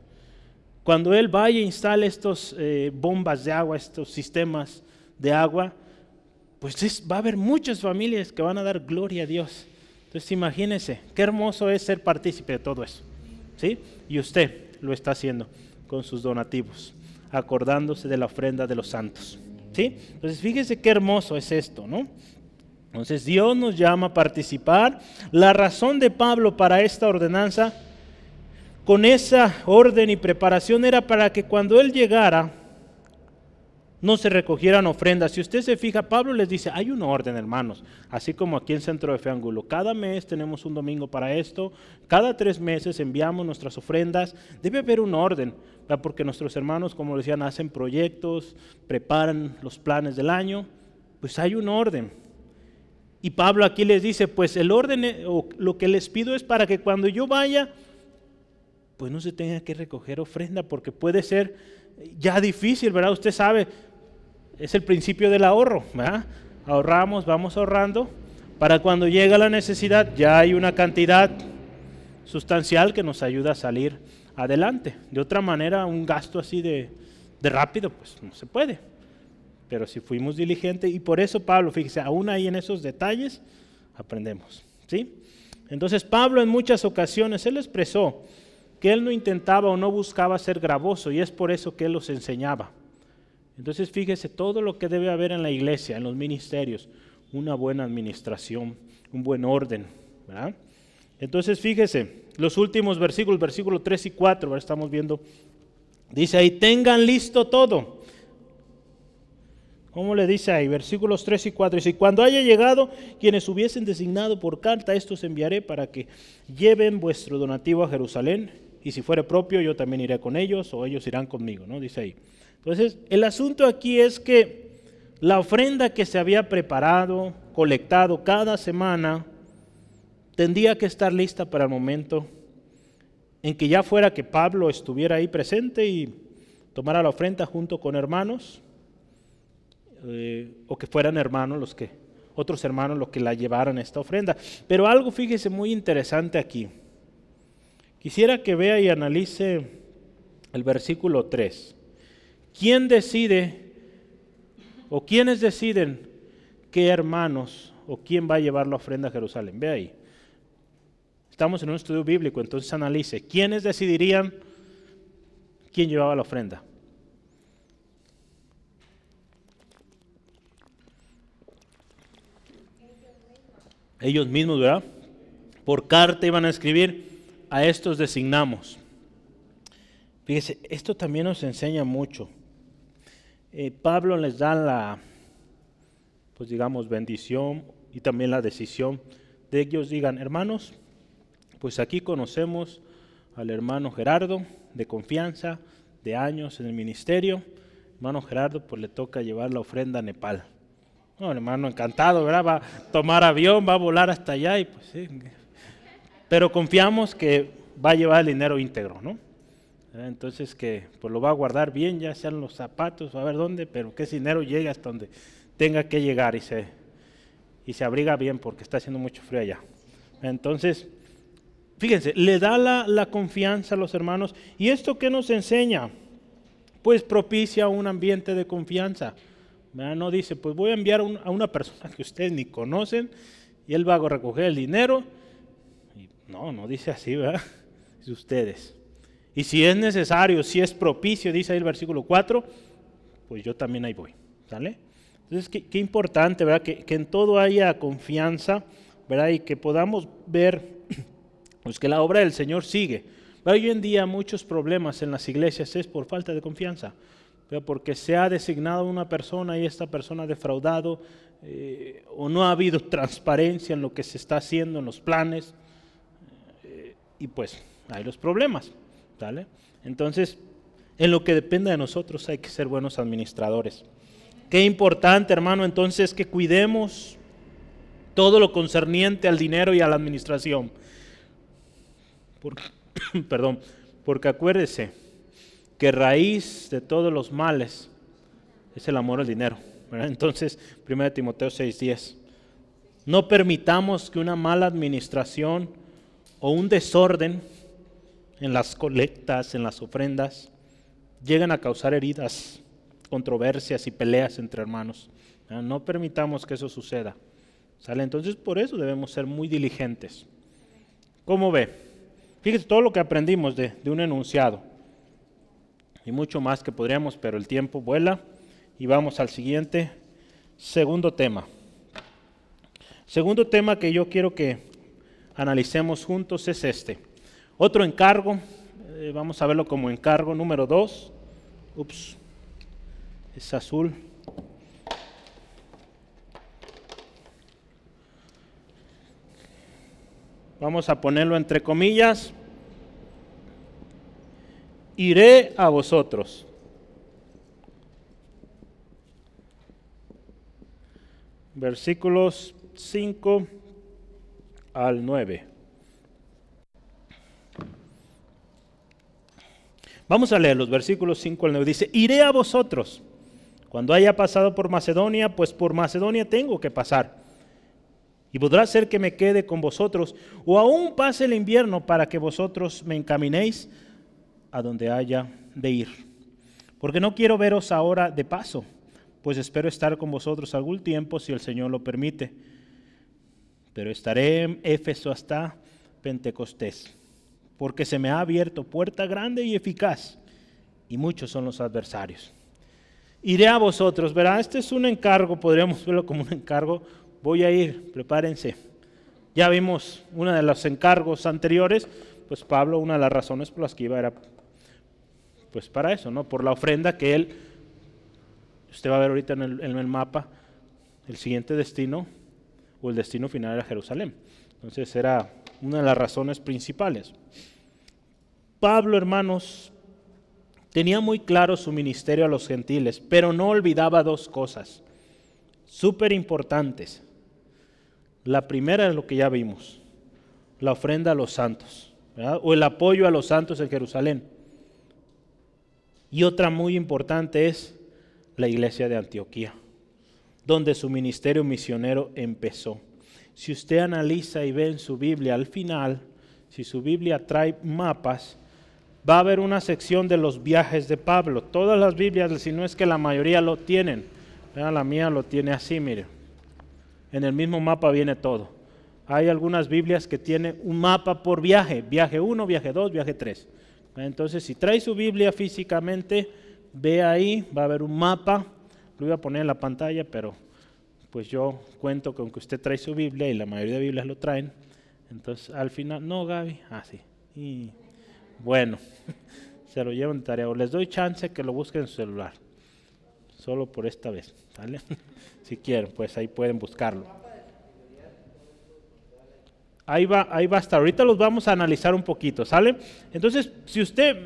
Cuando Él vaya e instale estas eh, bombas de agua, estos sistemas de agua, pues va a haber muchas familias que van a dar gloria a Dios. Entonces imagínense, qué hermoso es ser partícipe de todo eso. ¿sí? Y usted lo está haciendo con sus donativos, acordándose de la ofrenda de los santos. ¿sí? Entonces fíjese qué hermoso es esto, ¿no? Entonces Dios nos llama a participar. La razón de Pablo para esta ordenanza, con esa orden y preparación, era para que cuando él llegara, no se recogieran ofrendas. Si usted se fija, Pablo les dice, hay un orden, hermanos, así como aquí en Centro de Fe Ángulo. Cada mes tenemos un domingo para esto, cada tres meses enviamos nuestras ofrendas. Debe haber un orden, porque nuestros hermanos, como decían, hacen proyectos, preparan los planes del año. Pues hay un orden. Y Pablo aquí les dice, pues el orden, o lo que les pido es para que cuando yo vaya, pues no se tenga que recoger ofrenda, porque puede ser ya difícil, ¿verdad? Usted sabe, es el principio del ahorro. ¿verdad? Ahorramos, vamos ahorrando, para cuando llega la necesidad ya hay una cantidad sustancial que nos ayuda a salir adelante. De otra manera, un gasto así de, rápido, pues no se puede. Pero si fuimos diligentes, y por eso Pablo, fíjese, aún ahí en esos detalles aprendemos. ¿sí? Entonces Pablo en muchas ocasiones, él expresó que él no intentaba o no buscaba ser gravoso, y es por eso que él los enseñaba. Entonces fíjese todo lo que debe haber en la iglesia, en los ministerios, una buena administración, un buen orden. Entonces fíjese, los últimos versículos, versículos 3 y 4, estamos viendo, dice ahí, tengan listo todo. ¿Cómo le dice ahí? Versículos 3 y 4. Dice, cuando haya llegado quienes hubiesen designado por carta, estos enviaré para que lleven vuestro donativo a Jerusalén. Y si fuere propio, yo también iré con ellos o ellos irán conmigo, ¿no? Dice ahí. Entonces, el asunto aquí es que la ofrenda que se había preparado, colectado cada semana, tendría que estar lista para el momento en que ya fuera que Pablo estuviera ahí presente y tomara la ofrenda junto con hermanos, eh, o que fueran hermanos los que, otros hermanos los que la llevaran esta ofrenda. Pero algo, fíjese, muy interesante aquí. Quisiera que vea y analice el versículo 3. ¿Quién decide o quiénes deciden qué hermanos o quién va a llevar la ofrenda a Jerusalén? Ve ahí. Estamos en un estudio bíblico, entonces analice. ¿Quiénes decidirían quién llevaba la ofrenda? Ellos mismos, ¿verdad? Por carta iban a escribir, a estos designamos. Fíjese, esto también nos enseña mucho. Eh, Pablo les da la, pues digamos, bendición y también la decisión de ellos digan, hermanos, pues aquí conocemos al hermano Gerardo, de confianza, de años en el ministerio. Hermano Gerardo, pues le toca llevar la ofrenda a Nepal. No, hermano, encantado, ¿verdad? Va a tomar avión, va a volar hasta allá y pues sí. Pero confiamos que va a llevar el dinero íntegro, ¿no? Entonces que pues lo va a guardar bien, ya sean los zapatos, a ver dónde, pero que ese dinero llegue hasta donde tenga que llegar y se, y se abriga bien porque está haciendo mucho frío allá. Entonces, fíjense, le da la, la confianza a los hermanos. ¿Y esto qué nos enseña? Pues propicia un ambiente de confianza. No dice, pues voy a enviar a una persona que ustedes ni conocen y él va a recoger el dinero. No, no dice así, ¿verdad? Es ustedes. Y si es necesario, si es propicio, dice ahí el versículo 4, pues yo también ahí voy. ¿Sale? Entonces, qué, importante, ¿verdad? Que, en todo haya confianza, ¿verdad? Y que podamos ver pues, que la obra del Señor sigue. Hoy en día muchos problemas en las iglesias es por falta de confianza, porque se ha designado una persona y esta persona ha defraudado eh, o no ha habido transparencia en lo que se está haciendo, en los planes, y pues hay los problemas. Entonces, en lo que depende de nosotros hay que ser buenos administradores. Qué importante, hermano, entonces que cuidemos todo lo concerniente al dinero y a la administración. perdón, porque acuérdese que raíz de todos los males es el amor al dinero. Entonces, 1 Timoteo 6:10. No permitamos que una mala administración o un desorden en las colectas, en las ofrendas, llegan a causar heridas, controversias y peleas entre hermanos. No permitamos que eso suceda. ¿Sale? Entonces por eso debemos ser muy diligentes. ¿Cómo ve? Fíjese todo lo que aprendimos de un enunciado. Y mucho más que podríamos, pero el tiempo vuela. Y vamos al siguiente, segundo tema. Segundo tema que yo quiero que analicemos juntos es este. Otro encargo, eh, vamos a verlo como encargo número dos. Ups, es azul. Vamos a ponerlo entre comillas. Iré a vosotros. Versículos 5 al 9. Vamos a leer los versículos 5 al 9. Dice, iré a vosotros. Cuando haya pasado por Macedonia, pues por Macedonia tengo que pasar. Y podrá ser que me quede con vosotros, o aún pase el invierno para que vosotros me encaminéis a donde haya de ir. Porque no quiero veros ahora de paso, pues espero estar con vosotros algún tiempo si el Señor lo permite pero estaré en Éfeso hasta Pentecostés, porque se me ha abierto puerta grande y eficaz, y muchos son los adversarios. Iré a vosotros, verá, este es un encargo, podríamos verlo como un encargo, voy a ir, prepárense. Ya vimos uno de los encargos anteriores, pues Pablo, una de las razones por las que iba era pues para eso, ¿no? Por la ofrenda que él, usted va a ver ahorita en el, en el mapa, el siguiente destino, o el destino final era Jerusalén. Entonces era una de las razones principales. Pablo, hermanos, tenía muy claro su ministerio a los gentiles, pero no olvidaba dos cosas súper importantes. La primera es lo que ya vimos, la ofrenda a los santos, o el apoyo a los santos en Jerusalén. Y otra muy importante es la iglesia de Antioquía donde su ministerio misionero empezó. Si usted analiza y ve en su Biblia al final, si su Biblia trae mapas, va a haber una sección de los viajes de Pablo. Todas las Biblias, si no es que la mayoría lo tienen, la mía lo tiene así, mire. En el mismo mapa viene todo. Hay algunas Biblias que tienen un mapa por viaje, viaje 1, viaje 2, viaje 3. Entonces, si trae su Biblia físicamente, ve ahí, va a haber un mapa lo iba a poner en la pantalla, pero pues yo cuento con que usted trae su Biblia y la mayoría de Biblias lo traen. Entonces al final, no Gaby, ah sí. Y bueno, se lo llevan de tarea. O les doy chance que lo busquen en su celular. Solo por esta vez, ¿vale? si quieren, pues ahí pueden buscarlo. Ahí va, ahí va hasta ahorita los vamos a analizar un poquito, ¿sale? Entonces, si usted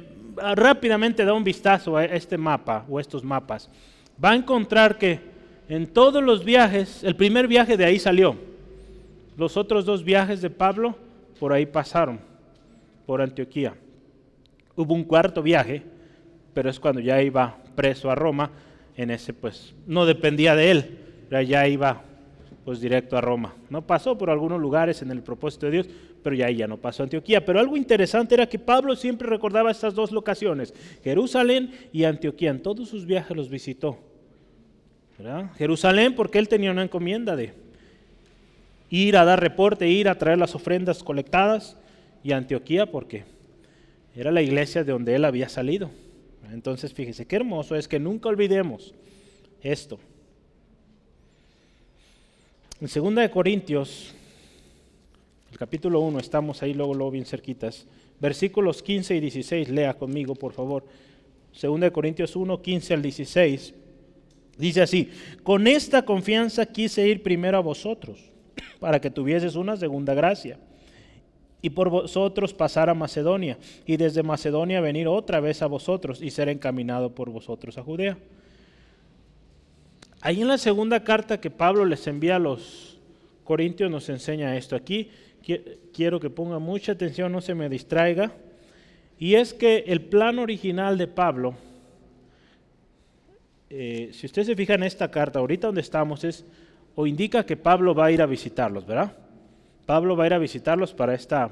rápidamente da un vistazo a este mapa o estos mapas, va a encontrar que en todos los viajes, el primer viaje de ahí salió. Los otros dos viajes de Pablo por ahí pasaron, por Antioquía. Hubo un cuarto viaje, pero es cuando ya iba preso a Roma. En ese pues no dependía de él, ya iba pues directo a Roma. No pasó por algunos lugares en el propósito de Dios, pero ya ahí ya no pasó a Antioquía. Pero algo interesante era que Pablo siempre recordaba estas dos locaciones, Jerusalén y Antioquía. En todos sus viajes los visitó. Jerusalén porque él tenía una encomienda de ir a dar reporte, ir a traer las ofrendas colectadas, y Antioquía porque era la iglesia de donde él había salido. Entonces fíjese, qué hermoso es que nunca olvidemos esto. En 2 de Corintios, el capítulo 1, estamos ahí luego, luego bien cerquitas, versículos 15 y 16, lea conmigo por favor. 2 de Corintios 1, 15 al 16. Dice así, con esta confianza quise ir primero a vosotros, para que tuvieses una segunda gracia, y por vosotros pasar a Macedonia, y desde Macedonia venir otra vez a vosotros y ser encaminado por vosotros a Judea. Ahí en la segunda carta que Pablo les envía a los Corintios nos enseña esto. Aquí quiero que ponga mucha atención, no se me distraiga. Y es que el plan original de Pablo eh, si usted se fija en esta carta, ahorita donde estamos es, o indica que Pablo va a ir a visitarlos, ¿verdad? Pablo va a ir a visitarlos para esta,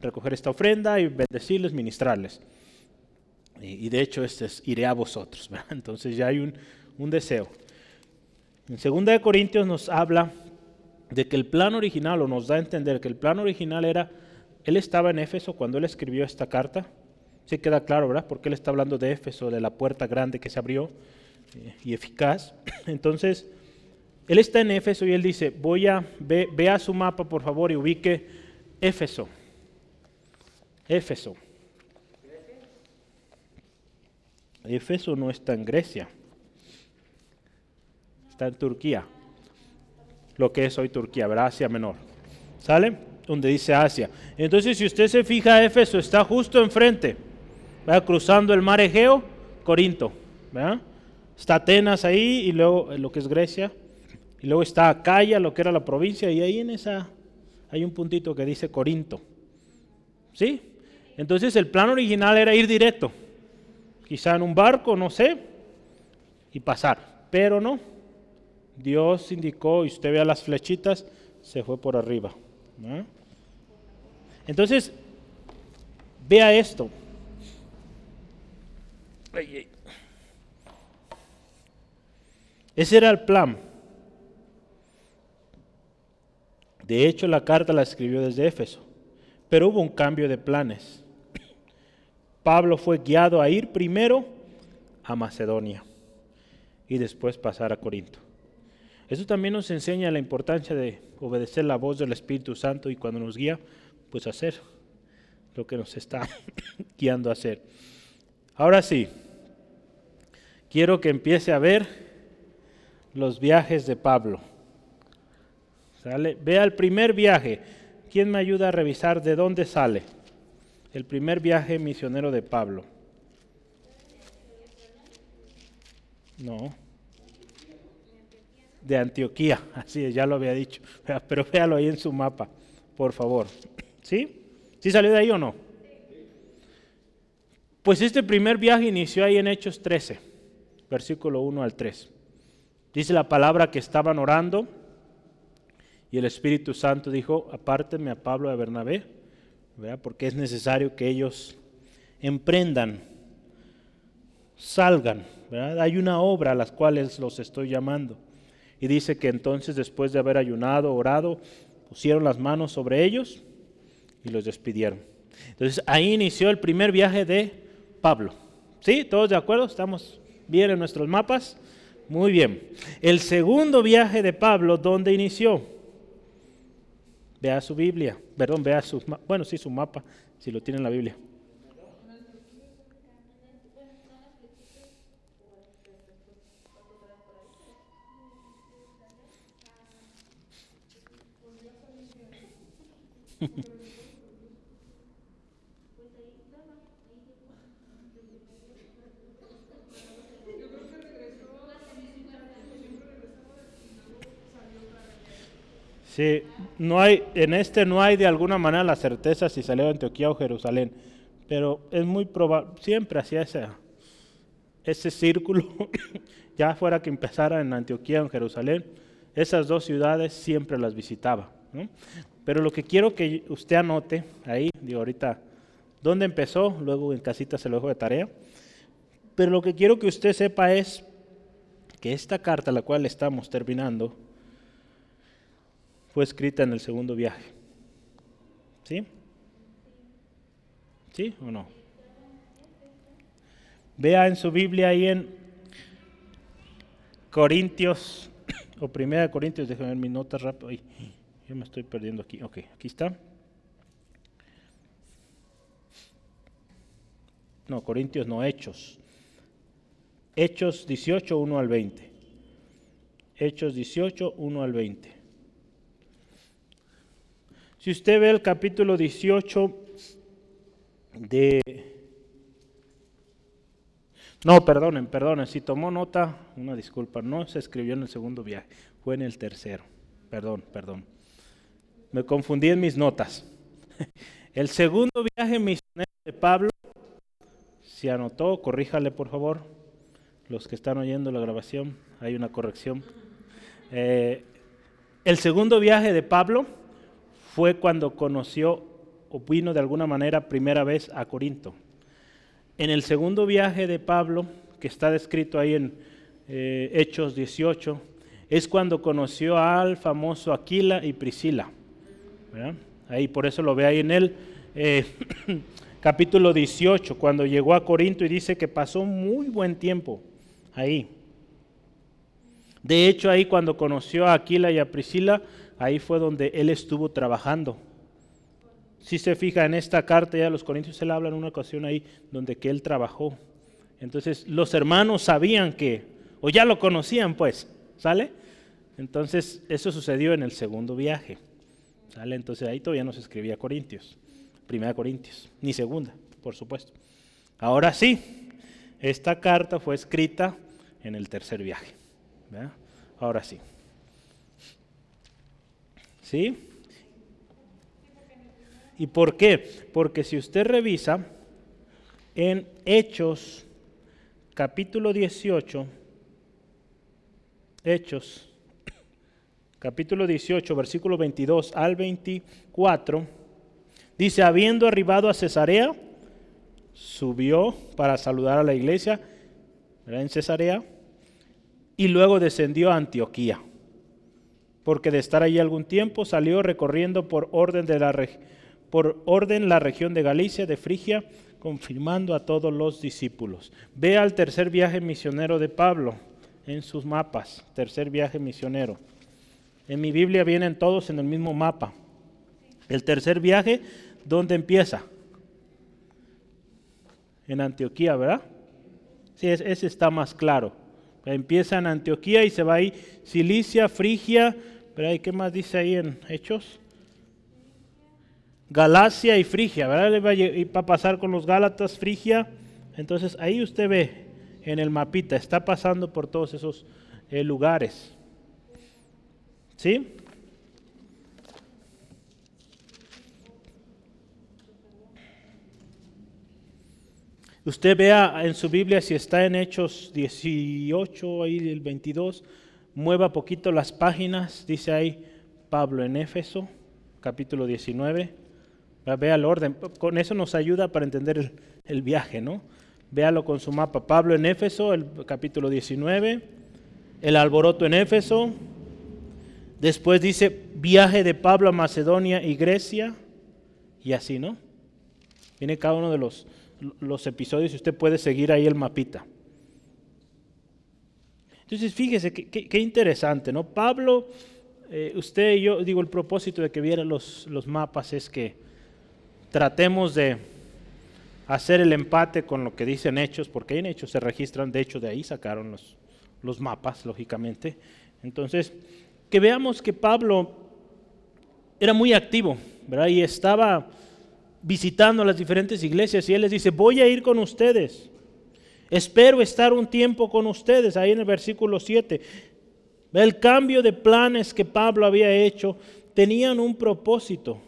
recoger esta ofrenda y bendecirles, ministrarles. Y, de hecho este es, iré a vosotros. Entonces ya hay un, un deseo. En 2 Corintios nos habla de que el plan original, o nos da a entender que el plan original era, él estaba en Éfeso cuando él escribió esta carta. Sí queda claro, ¿verdad? Porque él está hablando de Éfeso, de la puerta grande que se abrió y eficaz. Entonces, él está en Éfeso y él dice, voy a, ve, vea su mapa por favor y ubique Éfeso. Éfeso. Éfeso no está en Grecia, está en Turquía, lo que es hoy Turquía, ¿verdad? Asia Menor. ¿Sale? Donde dice Asia. Entonces, si usted se fija, Éfeso está justo enfrente, ¿verdad? cruzando el mar Egeo, Corinto. ¿verdad? Está Atenas ahí y luego lo que es Grecia. Y luego está Acaya, lo que era la provincia, y ahí en esa hay un puntito que dice Corinto. ¿Sí? Entonces el plan original era ir directo, quizá en un barco, no sé, y pasar, pero no. Dios indicó, y usted vea las flechitas, se fue por arriba. Entonces, vea esto. Ese era el plan. De hecho, la carta la escribió desde Éfeso, pero hubo un cambio de planes. Pablo fue guiado a ir primero a Macedonia y después pasar a Corinto. Eso también nos enseña la importancia de obedecer la voz del Espíritu Santo y cuando nos guía, pues hacer lo que nos está guiando a hacer. Ahora sí, quiero que empiece a ver los viajes de Pablo. Vea el primer viaje. ¿Quién me ayuda a revisar de dónde sale? El primer viaje misionero de Pablo. No. De Antioquía, así ya lo había dicho. Pero véalo ahí en su mapa, por favor. ¿Sí? ¿Sí salió de ahí o no? Pues este primer viaje inició ahí en Hechos 13, versículo 1 al 3. Dice la palabra que estaban orando y el Espíritu Santo dijo, apártenme a Pablo y a Bernabé, porque es necesario que ellos emprendan, salgan. Hay una obra a las cuales los estoy llamando. Y dice que entonces después de haber ayunado, orado, pusieron las manos sobre ellos y los despidieron. Entonces ahí inició el primer viaje de Pablo. ¿Sí? ¿Todos de acuerdo? ¿Estamos bien en nuestros mapas? Muy bien. El segundo viaje de Pablo, ¿dónde inició? Vea su Biblia, perdón, vea su, bueno, sí, su mapa, si lo tiene en la Biblia. Sí, no hay, en este no hay de alguna manera la certeza si salió de Antioquía o Jerusalén, pero es muy probable, siempre hacía ese, ese círculo, ya fuera que empezara en Antioquía o en Jerusalén, esas dos ciudades siempre las visitaba. Pero lo que quiero que usted anote ahí, digo ahorita, ¿dónde empezó? Luego en casita se lo dejo de tarea. Pero lo que quiero que usted sepa es que esta carta, la cual estamos terminando, fue escrita en el segundo viaje. ¿Sí? ¿Sí o no? Vea en su Biblia ahí en Corintios, o Primera de Corintios, déjenme ver mis notas rápido. yo me estoy perdiendo aquí. Ok, aquí está. No, Corintios no, Hechos. Hechos 18, 1 al 20. Hechos 18, 1 al 20. Si usted ve el capítulo 18 de... No, perdonen, perdonen, si tomó nota, una disculpa, no se escribió en el segundo viaje, fue en el tercero. Perdón, perdón. Me confundí en mis notas. El segundo viaje misionero de Pablo, si anotó, corríjale por favor, los que están oyendo la grabación, hay una corrección. Eh, el segundo viaje de Pablo fue cuando conoció o vino de alguna manera primera vez a Corinto. en el segundo viaje de Pablo, que está descrito ahí en eh, Hechos 18, es cuando conoció al famoso Aquila y Priscila. Ahí por eso lo ve ahí en el eh, capítulo 18, cuando llegó a Corinto y dice que pasó muy buen tiempo ahí. De hecho, ahí cuando conoció a Aquila y a Priscila, ahí fue donde él estuvo trabajando. Si se fija en esta carta ya los Corintios, él habla en una ocasión ahí donde que él trabajó. Entonces los hermanos sabían que, o ya lo conocían pues, ¿sale? Entonces eso sucedió en el segundo viaje, ¿sale? Entonces ahí todavía no se escribía Corintios, primera Corintios, ni segunda, por supuesto. Ahora sí, esta carta fue escrita en el tercer viaje. Ahora sí. ¿Sí? ¿Y por qué? Porque si usted revisa en Hechos capítulo 18, Hechos capítulo 18, versículo 22 al 24, dice, habiendo arribado a Cesarea, subió para saludar a la iglesia, era en Cesarea, y luego descendió a Antioquía, porque de estar allí algún tiempo salió recorriendo por orden, de la, por orden la región de Galicia, de Frigia, confirmando a todos los discípulos. Vea el tercer viaje misionero de Pablo en sus mapas, tercer viaje misionero. En mi Biblia vienen todos en el mismo mapa. El tercer viaje, ¿dónde empieza? En Antioquía, ¿verdad? Sí, ese está más claro. Empieza en Antioquía y se va ahí Cilicia, Frigia, ¿verdad? ¿Y qué más dice ahí en Hechos? Galacia y Frigia, ¿verdad? Le va a pasar con los Gálatas, Frigia. Entonces ahí usted ve en el mapita, está pasando por todos esos eh, lugares. ¿Sí? Usted vea en su Biblia si está en Hechos 18, ahí el 22, mueva poquito las páginas, dice ahí Pablo en Éfeso, capítulo 19. Vea el orden, con eso nos ayuda para entender el, viaje, ¿no? Véalo con su mapa. Pablo en Éfeso, el capítulo 19, el alboroto en Éfeso. Después dice viaje de Pablo a Macedonia y Grecia, y así, ¿no? Viene cada uno de los los episodios y usted puede seguir ahí el mapita. Entonces, fíjese qué interesante, ¿no? Pablo, eh, usted y yo, digo, el propósito de que viera los, los mapas es que tratemos de hacer el empate con lo que dicen hechos, porque en hechos se registran, de hecho de ahí sacaron los, los mapas, lógicamente. Entonces, que veamos que Pablo era muy activo, ¿verdad? Y estaba visitando las diferentes iglesias y él les dice, voy a ir con ustedes. Espero estar un tiempo con ustedes, ahí en el versículo 7. El cambio de planes que Pablo había hecho tenían un propósito.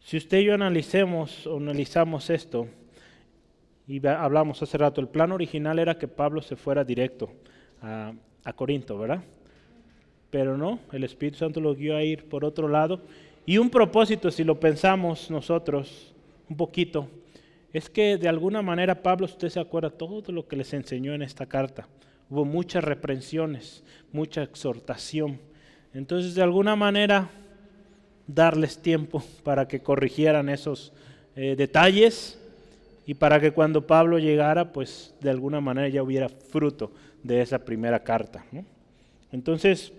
Si usted y yo analicemos o analizamos esto, y hablamos hace rato, el plan original era que Pablo se fuera directo a, Corinto, ¿verdad? Pero no, el Espíritu Santo lo guió a ir por otro lado. Y un propósito, si lo pensamos nosotros un poquito, es que de alguna manera Pablo, usted se acuerda todo lo que les enseñó en esta carta. Hubo muchas reprensiones, mucha exhortación. Entonces, de alguna manera, darles tiempo para que corrigieran esos eh, detalles y para que cuando Pablo llegara, pues de alguna manera ya hubiera fruto de esa primera carta. Entonces,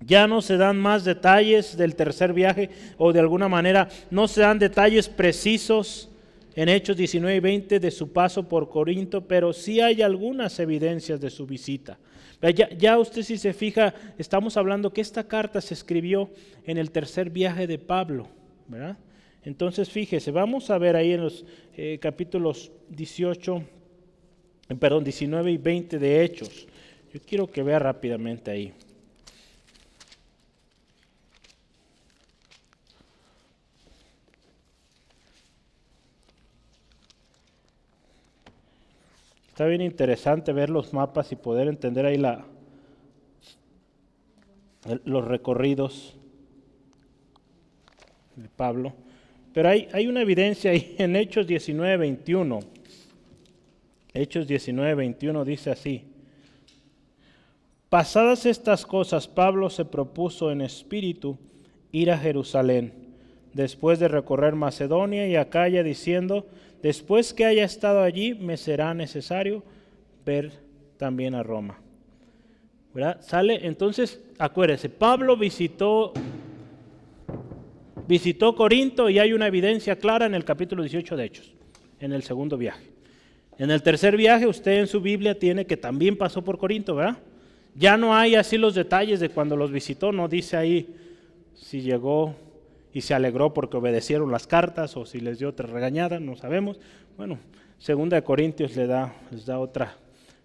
ya no se dan más detalles del tercer viaje o de alguna manera no se dan detalles precisos en Hechos 19 y 20 de su paso por Corinto, pero sí hay algunas evidencias de su visita. Ya, usted si se fija, estamos hablando que esta carta se escribió en el tercer viaje de Pablo, ¿verdad? Entonces, fíjese, vamos a ver ahí en los eh, capítulos 18, eh, perdón, 19 y 20 de Hechos. Yo quiero que vea rápidamente ahí. Está bien interesante ver los mapas y poder entender ahí la, los recorridos de Pablo. Pero hay, hay una evidencia ahí en Hechos 19, 21. Hechos 19, 21 dice así. Pasadas estas cosas, Pablo se propuso en espíritu ir a Jerusalén, después de recorrer Macedonia y Acaya, diciendo, después que haya estado allí, me será necesario ver también a Roma. Sale, entonces, acuérdese, Pablo visitó, visitó Corinto y hay una evidencia clara en el capítulo 18 de Hechos, en el segundo viaje. En el tercer viaje, usted en su Biblia tiene que también pasó por Corinto, ¿verdad? Ya no hay así los detalles de cuando los visitó, no dice ahí si llegó y se alegró porque obedecieron las cartas o si les dio otra regañada, no sabemos. Bueno, segunda de Corintios da, les da otra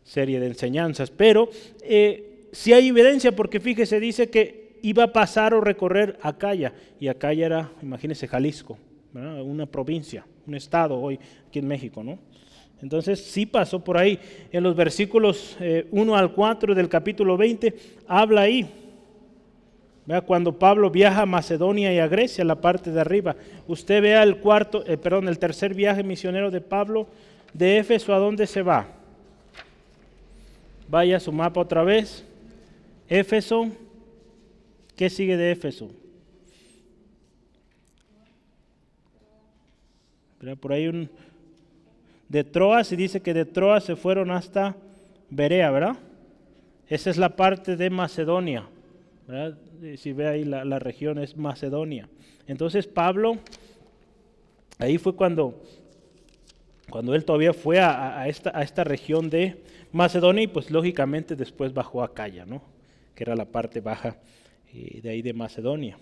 serie de enseñanzas, pero eh, si hay evidencia porque fíjese, dice que iba a pasar o recorrer Acaya, y Acaya era, imagínese, Jalisco, una provincia, un estado hoy aquí en México, ¿no? Entonces sí pasó por ahí. En los versículos 1 eh, al 4 del capítulo 20 habla ahí. Vea cuando Pablo viaja a Macedonia y a Grecia, la parte de arriba. Usted vea el cuarto, eh, perdón, el tercer viaje misionero de Pablo de Éfeso, ¿a dónde se va? Vaya a su mapa otra vez. Éfeso. ¿Qué sigue de Éfeso? Por ahí un, de Troas y dice que de Troas se fueron hasta Berea, ¿verdad? Esa es la parte de Macedonia, ¿verdad? Si ve ahí la, región es Macedonia. Entonces Pablo, ahí fue cuando, cuando él todavía fue a, esta, a esta región de Macedonia y pues lógicamente después bajó a Calla, ¿no? Que era la parte baja eh, de ahí de Macedonia.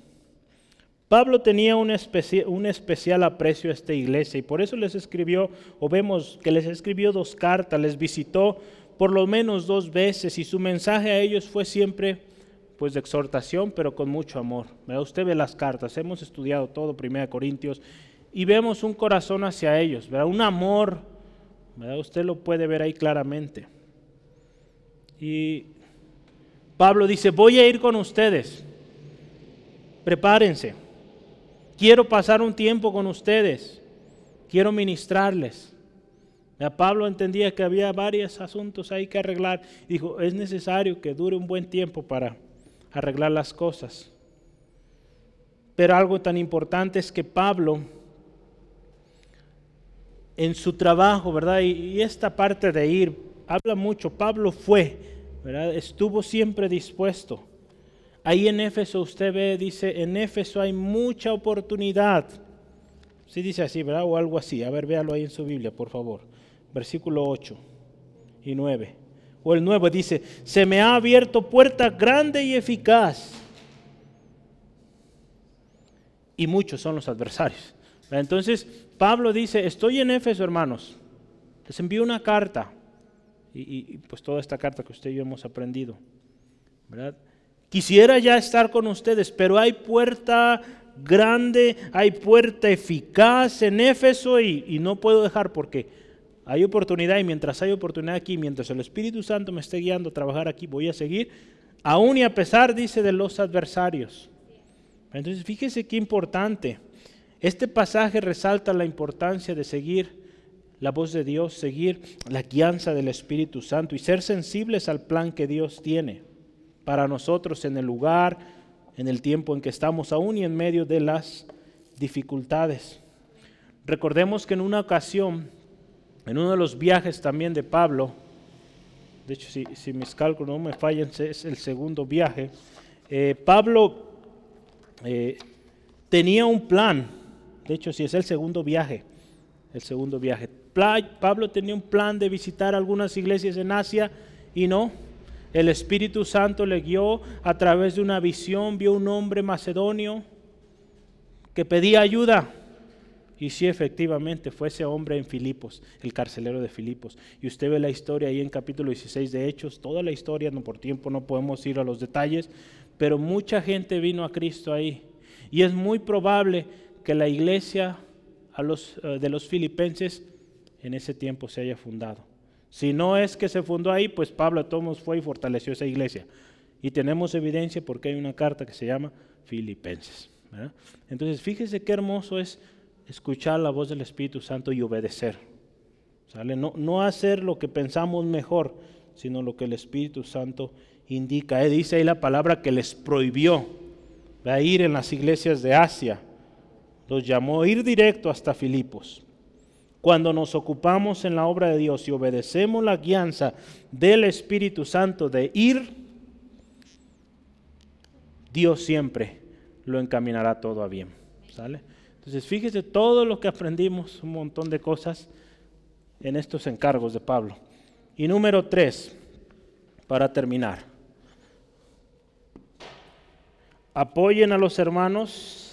Pablo tenía un, un, especial aprecio a esta iglesia y por eso les escribió, o vemos que les escribió dos cartas, les visitó por lo menos dos veces y su mensaje a ellos fue siempre pues de exhortación, pero con mucho amor. Usted ve las cartas, hemos estudiado todo, 1 Corintios, y vemos un corazón hacia ellos, ¿verdad? un amor, usted lo puede ver ahí claramente. Y Pablo dice, voy a ir con ustedes, prepárense quiero pasar un tiempo con ustedes, quiero ministrarles. Pablo entendía que había varios asuntos ahí que arreglar. Dijo, es necesario que dure un buen tiempo para arreglar las cosas. Pero algo tan importante es que Pablo, en su trabajo, ¿verdad? Y, esta parte de ir, habla mucho. Pablo fue, ¿verdad? Estuvo siempre dispuesto. Ahí en Éfeso usted ve, dice, en Éfeso hay mucha oportunidad. Sí dice así, ¿verdad? O algo así. A ver, véalo ahí en su Biblia, por favor. Versículo 8 y 9. O el 9 dice, se me ha abierto puerta grande y eficaz. Y muchos son los adversarios. Entonces, Pablo dice, estoy en Éfeso, hermanos. Les envío una carta. Y, y pues toda esta carta que usted y yo hemos aprendido. ¿Verdad? Quisiera ya estar con ustedes, pero hay puerta grande, hay puerta eficaz en Éfeso y, no puedo dejar porque hay oportunidad y mientras hay oportunidad aquí, mientras el Espíritu Santo me esté guiando a trabajar aquí, voy a seguir, aún y a pesar, dice, de los adversarios. Entonces, fíjese qué importante. Este pasaje resalta la importancia de seguir la voz de Dios, seguir la guianza del Espíritu Santo y ser sensibles al plan que Dios tiene para nosotros en el lugar, en el tiempo en que estamos aún y en medio de las dificultades. Recordemos que en una ocasión, en uno de los viajes también de Pablo, de hecho si, mis cálculos no me fallan, es el segundo viaje, eh, Pablo eh, tenía un plan, de hecho si es el segundo viaje, el segundo viaje. Pablo tenía un plan de visitar algunas iglesias en Asia y no, el Espíritu Santo le guió a través de una visión, vio un hombre macedonio que pedía ayuda. Y sí, efectivamente, fue ese hombre en Filipos, el carcelero de Filipos. Y usted ve la historia ahí en capítulo 16 de Hechos, toda la historia, no por tiempo no podemos ir a los detalles, pero mucha gente vino a Cristo ahí. Y es muy probable que la iglesia eh, de los filipenses en ese tiempo se haya fundado. Si no es que se fundó ahí, pues Pablo Tomos fue y fortaleció esa iglesia. Y tenemos evidencia porque hay una carta que se llama Filipenses. Entonces, fíjese qué hermoso es escuchar la voz del Espíritu Santo y obedecer. ¿Sale? No, no hacer lo que pensamos mejor, sino lo que el Espíritu Santo indica. dice ahí la palabra que les prohibió a ir en las iglesias de Asia. Los llamó ir directo hasta Filipos. Cuando nos ocupamos en la obra de Dios y obedecemos la guianza del Espíritu Santo de ir, Dios siempre lo encaminará todo a bien. ¿Sale? Entonces, fíjese todo lo que aprendimos, un montón de cosas en estos encargos de Pablo. Y número tres, para terminar. Apoyen a los hermanos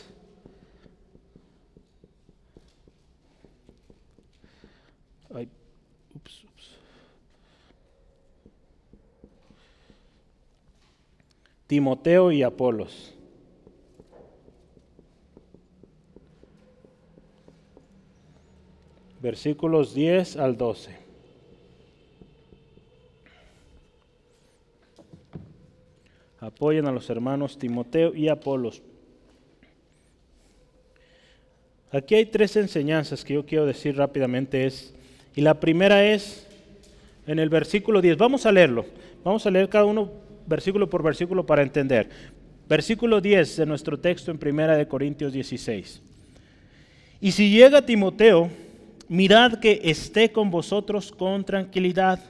Timoteo y Apolos. Versículos 10 al 12. Apoyen a los hermanos Timoteo y Apolos. Aquí hay tres enseñanzas que yo quiero decir rápidamente. Es, y la primera es en el versículo 10. Vamos a leerlo. Vamos a leer cada uno versículo por versículo para entender. Versículo 10 de nuestro texto en Primera de Corintios 16. Y si llega Timoteo, mirad que esté con vosotros con tranquilidad,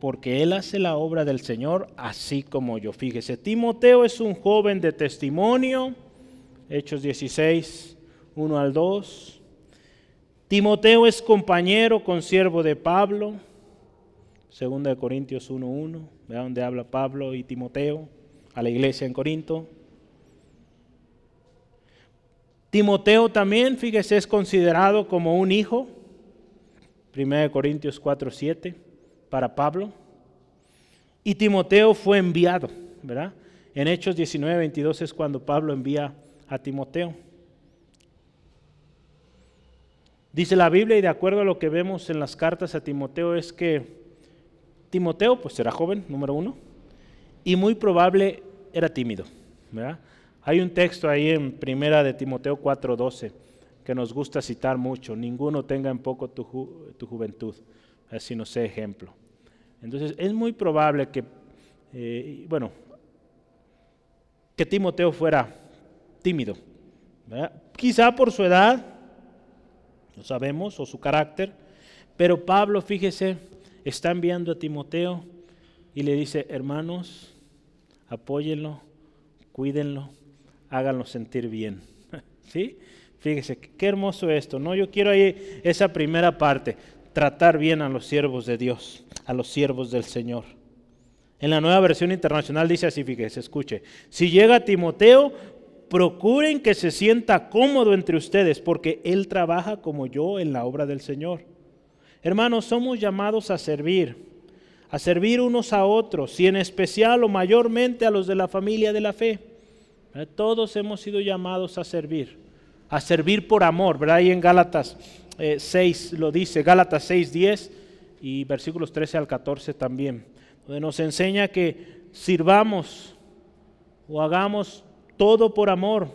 porque él hace la obra del Señor así como yo. Fíjese, Timoteo es un joven de testimonio, Hechos 16, 1 al 2. Timoteo es compañero, consiervo de Pablo, Segunda de Corintios 1.1, vea donde habla Pablo y Timoteo a la iglesia en Corinto. Timoteo también, fíjese, es considerado como un hijo. Primera de Corintios 4.7 para Pablo. Y Timoteo fue enviado, ¿verdad? En Hechos 19.22 es cuando Pablo envía a Timoteo. Dice la Biblia y de acuerdo a lo que vemos en las cartas a Timoteo es que Timoteo, pues era joven, número uno, y muy probable era tímido. Hay un texto ahí en primera de Timoteo 4:12 que nos gusta citar mucho, ninguno tenga en poco tu, juventud, así no sé ejemplo. Entonces es muy probable que, eh, bueno, que Timoteo fuera tímido, quizá por su edad, no sabemos, o su carácter, pero Pablo, fíjese, está enviando a Timoteo y le dice, hermanos, apóyenlo, cuídenlo, háganlo sentir bien. ¿Sí? Fíjese, qué hermoso esto, ¿no? Yo quiero ahí esa primera parte, tratar bien a los siervos de Dios, a los siervos del Señor. En la nueva versión internacional dice así, fíjese, escuche, si llega Timoteo, procuren que se sienta cómodo entre ustedes, porque él trabaja como yo en la obra del Señor. Hermanos, somos llamados a servir, a servir unos a otros y en especial o mayormente a los de la familia de la fe. Todos hemos sido llamados a servir, a servir por amor, ¿verdad? Ahí en Gálatas 6 eh, lo dice, Gálatas 6, 10 y versículos 13 al 14 también, donde nos enseña que sirvamos o hagamos todo por amor,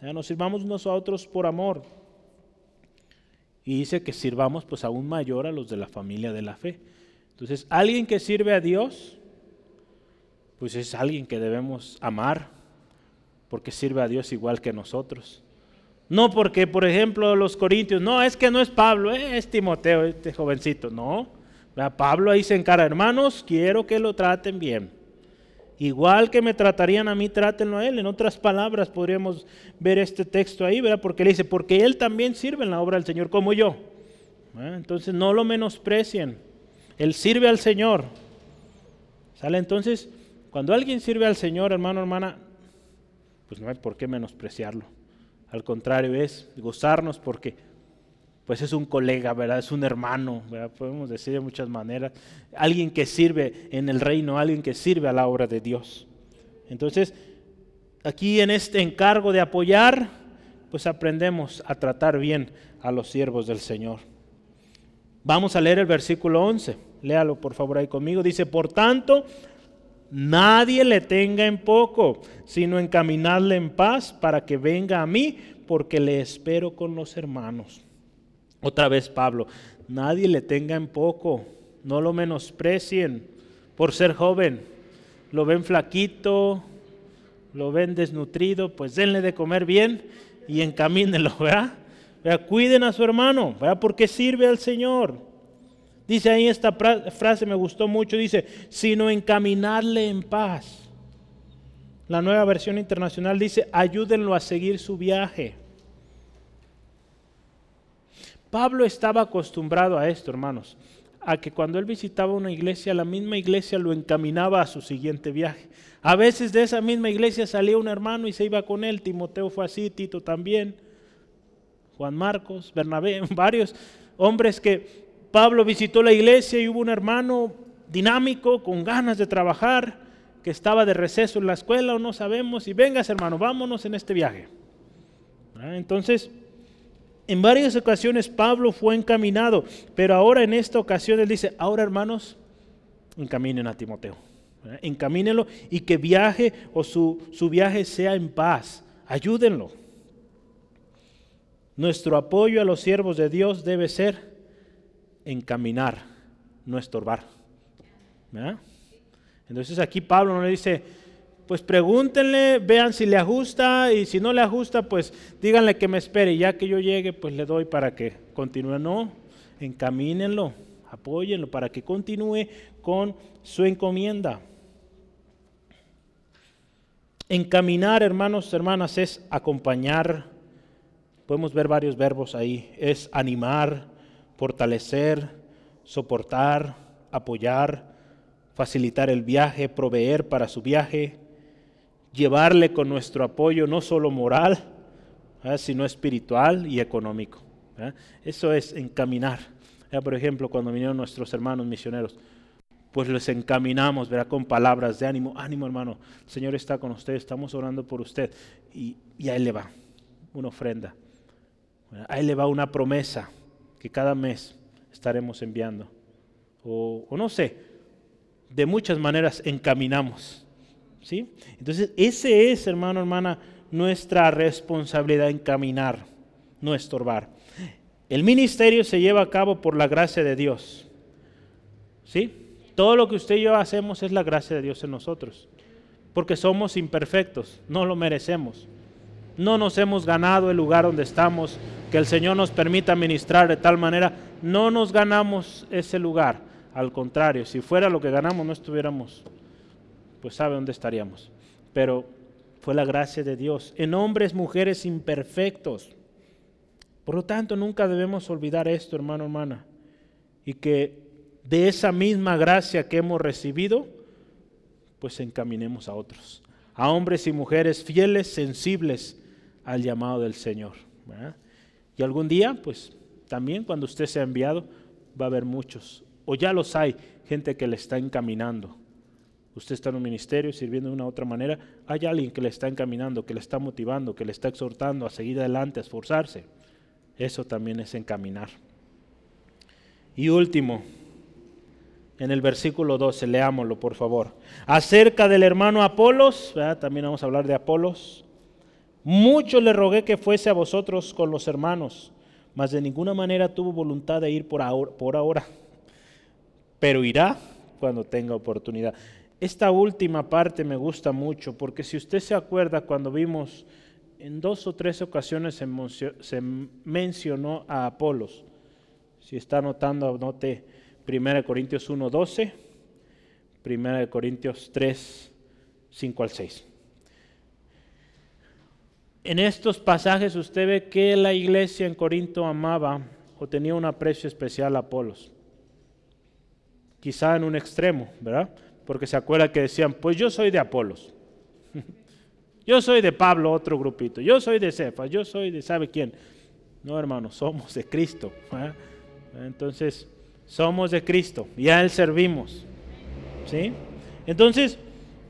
nos sirvamos unos a otros por amor. Y dice que sirvamos pues aún mayor a los de la familia de la fe. Entonces, alguien que sirve a Dios, pues es alguien que debemos amar, porque sirve a Dios igual que nosotros. No porque, por ejemplo, los corintios, no, es que no es Pablo, eh, es Timoteo, este jovencito. No, Pablo ahí se encara, hermanos, quiero que lo traten bien. Igual que me tratarían a mí, trátenlo a él. En otras palabras, podríamos ver este texto ahí, ¿verdad? Porque le dice, porque él también sirve en la obra del Señor como yo. Entonces no lo menosprecien. Él sirve al Señor. ¿Sale? Entonces, cuando alguien sirve al Señor, hermano, hermana, pues no hay por qué menospreciarlo. Al contrario, es gozarnos porque pues es un colega, ¿verdad? Es un hermano. Podemos decir de muchas maneras. Alguien que sirve en el reino, alguien que sirve a la obra de Dios. Entonces, aquí en este encargo de apoyar, pues aprendemos a tratar bien a los siervos del Señor. Vamos a leer el versículo 11. Léalo por favor ahí conmigo. Dice, por tanto, Nadie le tenga en poco, sino encaminarle en paz para que venga a mí, porque le espero con los hermanos. Otra vez Pablo, nadie le tenga en poco, no lo menosprecien por ser joven. Lo ven flaquito, lo ven desnutrido, pues denle de comer bien y encamínenlo, ¿verdad? Cuiden a su hermano, ¿verdad? Porque sirve al Señor. Dice ahí esta frase, me gustó mucho, dice, sino encaminarle en paz. La nueva versión internacional dice, ayúdenlo a seguir su viaje. Pablo estaba acostumbrado a esto, hermanos, a que cuando él visitaba una iglesia, la misma iglesia lo encaminaba a su siguiente viaje. A veces de esa misma iglesia salía un hermano y se iba con él. Timoteo fue así, Tito también, Juan Marcos, Bernabé, varios hombres que Pablo visitó la iglesia y hubo un hermano dinámico, con ganas de trabajar, que estaba de receso en la escuela o no sabemos, y vengas hermano, vámonos en este viaje. Entonces, en varias ocasiones Pablo fue encaminado, pero ahora en esta ocasión él dice, ahora hermanos, encaminen a Timoteo, encamínenlo y que viaje o su, su viaje sea en paz, ayúdenlo. Nuestro apoyo a los siervos de Dios debe ser encaminar, no estorbar. Entonces aquí Pablo no le dice, pues pregúntenle, vean si le ajusta y si no le ajusta, pues díganle que me espere y ya que yo llegue, pues le doy para que continúe. No, encamínenlo, apóyenlo para que continúe con su encomienda. Encaminar, hermanos, hermanas, es acompañar. Podemos ver varios verbos ahí. Es animar, fortalecer, soportar, apoyar, facilitar el viaje, proveer para su viaje, llevarle con nuestro apoyo no solo moral, sino espiritual y económico. Eso es encaminar. Por ejemplo, cuando vinieron nuestros hermanos misioneros, pues les encaminamos, verá, con palabras de ánimo, ánimo hermano, el Señor está con usted, estamos orando por usted. Y, y Él le va una ofrenda, a Él le va una promesa, que cada mes estaremos enviando. O, no sé, de muchas maneras encaminamos. ¿sí? Entonces, ese es, hermano, hermana, nuestra responsabilidad, encaminar, no estorbar. El ministerio se lleva a cabo por la gracia de Dios. ¿Sí? Todo lo que usted y yo hacemos es la gracia de Dios en nosotros. Porque somos imperfectos, no lo merecemos no nos hemos ganado el lugar donde estamos, que el Señor nos permita ministrar de tal manera, no nos ganamos ese lugar. Al contrario, si fuera lo que ganamos, no estuviéramos, pues sabe dónde estaríamos. Pero fue la gracia de Dios en hombres, mujeres imperfectos. Por lo tanto, nunca debemos olvidar esto, hermano, hermana, y que de esa misma gracia que hemos recibido, pues encaminemos a otros, a hombres y mujeres fieles, sensibles, al llamado del Señor. Y algún día, pues también cuando usted sea enviado, va a haber muchos, o ya los hay, gente que le está encaminando. Usted está en un ministerio sirviendo de una u otra manera, hay alguien que le está encaminando, que le está motivando, que le está exhortando a seguir adelante, a esforzarse. Eso también es encaminar. Y último, en el versículo 12, leámoslo por favor. Acerca del hermano Apolos, también vamos a hablar de Apolos. Mucho le rogué que fuese a vosotros con los hermanos, mas de ninguna manera tuvo voluntad de ir por ahora, por ahora, pero irá cuando tenga oportunidad. Esta última parte me gusta mucho porque si usted se acuerda cuando vimos en dos o tres ocasiones se, mencionó a Apolos. Si está anotando, anote 1 Corintios 1, 12, 1 Corintios 3, 5 al 6 en estos pasajes usted ve que la iglesia en Corinto amaba o tenía un aprecio especial a Apolos. Quizá en un extremo, ¿verdad? Porque se acuerda que decían, pues yo soy de Apolos. yo soy de Pablo, otro grupito. Yo soy de Cefas, yo soy de sabe quién. No, hermano, somos de Cristo. Entonces, somos de Cristo y a Él servimos. ¿Sí? Entonces,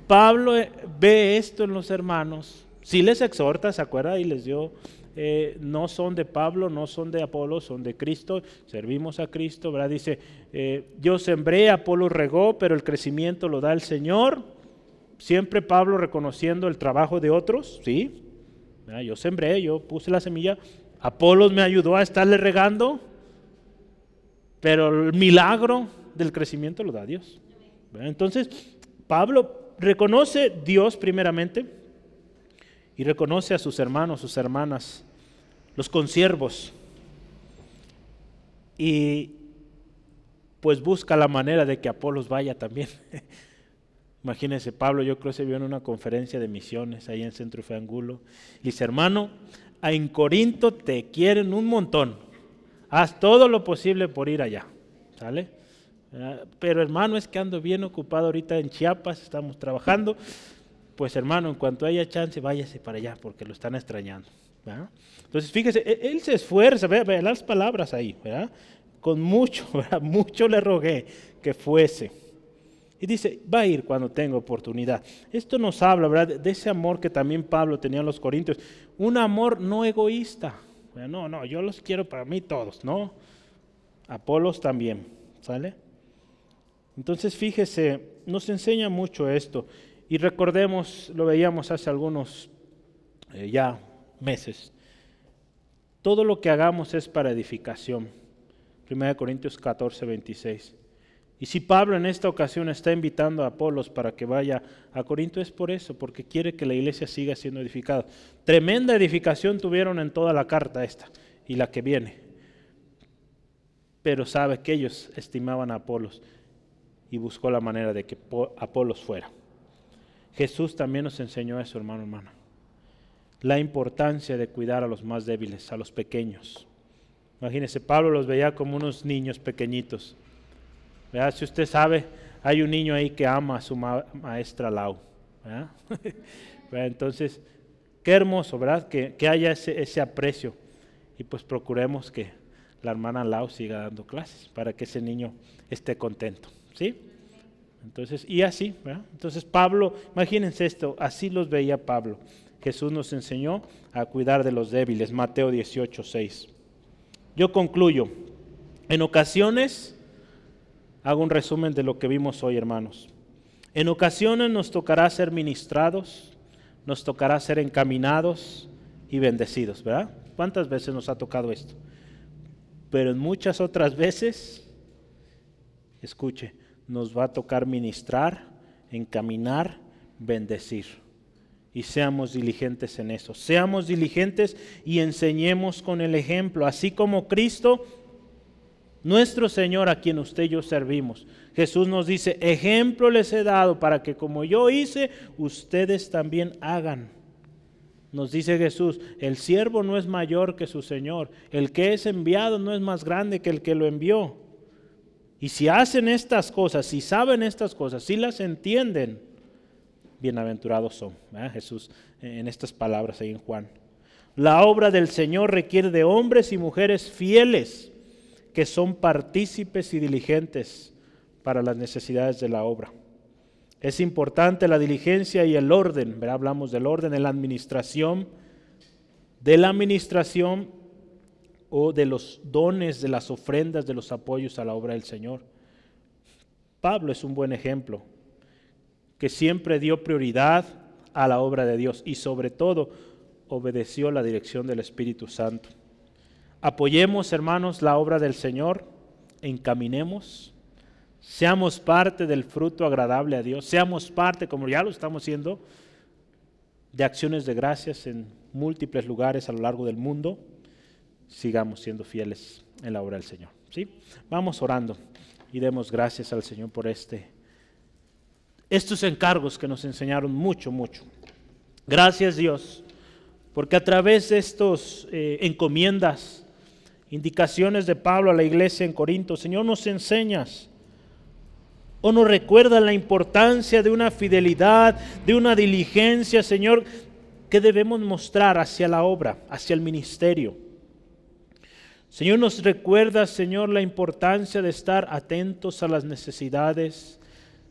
Pablo eh, ve esto en los hermanos si les exhorta, ¿se acuerda? Y les dio, eh, no son de Pablo, no son de Apolo, son de Cristo, servimos a Cristo, ¿verdad? Dice, eh, yo sembré, Apolo regó, pero el crecimiento lo da el Señor. Siempre Pablo reconociendo el trabajo de otros, sí. Yo sembré, yo puse la semilla. Apolos me ayudó a estarle regando. Pero el milagro del crecimiento lo da Dios. Entonces, Pablo reconoce Dios primeramente y reconoce a sus hermanos, sus hermanas, los consiervos. Y pues busca la manera de que Apolos vaya también. Imagínense, Pablo, yo creo que se vio en una conferencia de misiones ahí en Centro Fe Angulo. Y dice, hermano, en Corinto te quieren un montón. Haz todo lo posible por ir allá. ¿Sale? Ah, pero hermano, es que ando bien ocupado ahorita en Chiapas, estamos trabajando. Pues hermano, en cuanto haya chance, váyase para allá porque lo están extrañando. Entonces, fíjese, e, él se esfuerza, vea, las palabras ahí, ¿verdad? Con mucho, mucho le rogué que fuese. Y dice, va a ir cuando tenga oportunidad. Esto nos habla, ¿verdad? De ese amor que también Pablo tenía en los Corintios. Un amor no egoísta. No, no, yo los quiero para mí todos, ¿no? Apolos también, ¿sale? Entonces, fíjese, nos enseña mucho esto. Y recordemos, lo veíamos hace algunos eh, ya meses. Todo lo que hagamos es para edificación. 1 Corintios 14, 26. Y si Pablo en esta ocasión está invitando a Apolos para que vaya a Corinto es por eso, porque quiere que la iglesia siga siendo edificada. Tremenda edificación tuvieron en toda la carta esta y la que viene. Pero sabe que ellos estimaban a Apolos y buscó la manera de que Apolos fuera. Jesús también nos enseñó eso, hermano, hermana. La importancia de cuidar a los más débiles, a los pequeños. Imagínese, Pablo los veía como unos niños pequeñitos si usted sabe, hay un niño ahí que ama a su maestra Lau. Entonces, qué hermoso, ¿verdad? Que, haya ese, aprecio. Y pues procuremos que la hermana Lau siga dando clases para que ese niño esté contento. ¿Sí? Entonces, y así, ¿verdad? Entonces Pablo, imagínense esto, así los veía Pablo. Jesús nos enseñó a cuidar de los débiles, Mateo 18, 6. Yo concluyo, en ocasiones hago un resumen de lo que vimos hoy, hermanos. En ocasiones nos tocará ser ministrados, nos tocará ser encaminados y bendecidos, ¿verdad? ¿Cuántas veces nos ha tocado esto? Pero en muchas otras veces, escuche, nos va a tocar ministrar, encaminar, bendecir. Y seamos diligentes en eso. Seamos diligentes y enseñemos con el ejemplo, así como Cristo nuestro Señor a quien usted y yo servimos. Jesús nos dice, ejemplo les he dado para que como yo hice, ustedes también hagan. Nos dice Jesús, el siervo no es mayor que su Señor, el que es enviado no es más grande que el que lo envió. Y si hacen estas cosas, si saben estas cosas, si las entienden, bienaventurados son. Jesús en estas palabras ahí en Juan. La obra del Señor requiere de hombres y mujeres fieles que son partícipes y diligentes para las necesidades de la obra. Es importante la diligencia y el orden, hablamos del orden en la administración, de la administración o de los dones, de las ofrendas, de los apoyos a la obra del Señor. Pablo es un buen ejemplo, que siempre dio prioridad a la obra de Dios y sobre todo obedeció la dirección del Espíritu Santo. Apoyemos, hermanos, la obra del Señor, encaminemos, seamos parte del fruto agradable a Dios, seamos parte, como ya lo estamos haciendo, de acciones de gracias en múltiples lugares a lo largo del mundo, sigamos siendo fieles en la obra del Señor. ¿sí? Vamos orando y demos gracias al Señor por este, estos encargos que nos enseñaron mucho, mucho. Gracias Dios, porque a través de estos eh, encomiendas, indicaciones de Pablo a la iglesia en Corinto. Señor, nos enseñas o nos recuerda la importancia de una fidelidad, de una diligencia, Señor, que debemos mostrar hacia la obra, hacia el ministerio. Señor, nos recuerda, Señor, la importancia de estar atentos a las necesidades,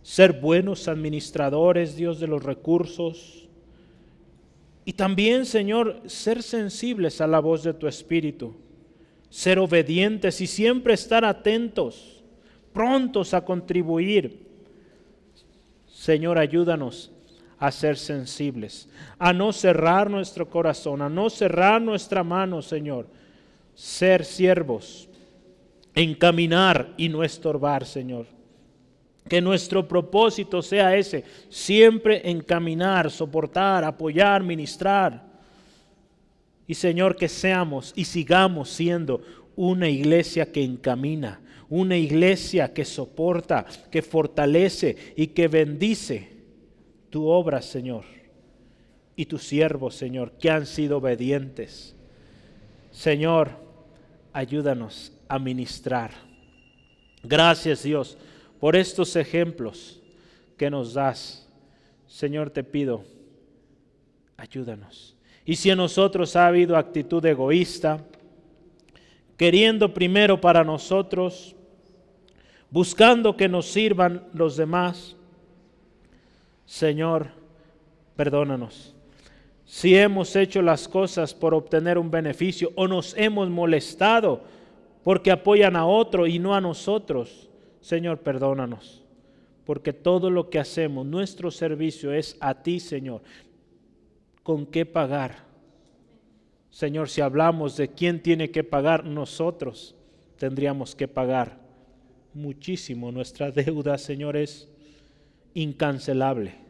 ser buenos administradores, Dios de los recursos. Y también, Señor, ser sensibles a la voz de tu Espíritu ser obedientes y siempre estar atentos, prontos a contribuir. Señor, ayúdanos a ser sensibles, a no cerrar nuestro corazón, a no cerrar nuestra mano, Señor. Ser siervos, encaminar y no estorbar, Señor. Que nuestro propósito sea ese, siempre encaminar, soportar, apoyar, ministrar. Y Señor, que seamos y sigamos siendo una iglesia que encamina, una iglesia que soporta, que fortalece y que bendice tu obra, Señor, y tus siervos, Señor, que han sido obedientes. Señor, ayúdanos a ministrar. Gracias, Dios, por estos ejemplos que nos das. Señor, te pido, ayúdanos. Y si en nosotros ha habido actitud egoísta, queriendo primero para nosotros, buscando que nos sirvan los demás, Señor, perdónanos. Si hemos hecho las cosas por obtener un beneficio o nos hemos molestado porque apoyan a otro y no a nosotros, Señor, perdónanos. Porque todo lo que hacemos, nuestro servicio es a ti, Señor. ¿Con qué pagar? Señor, si hablamos de quién tiene que pagar, nosotros tendríamos que pagar muchísimo. Nuestra deuda, Señor, es incancelable.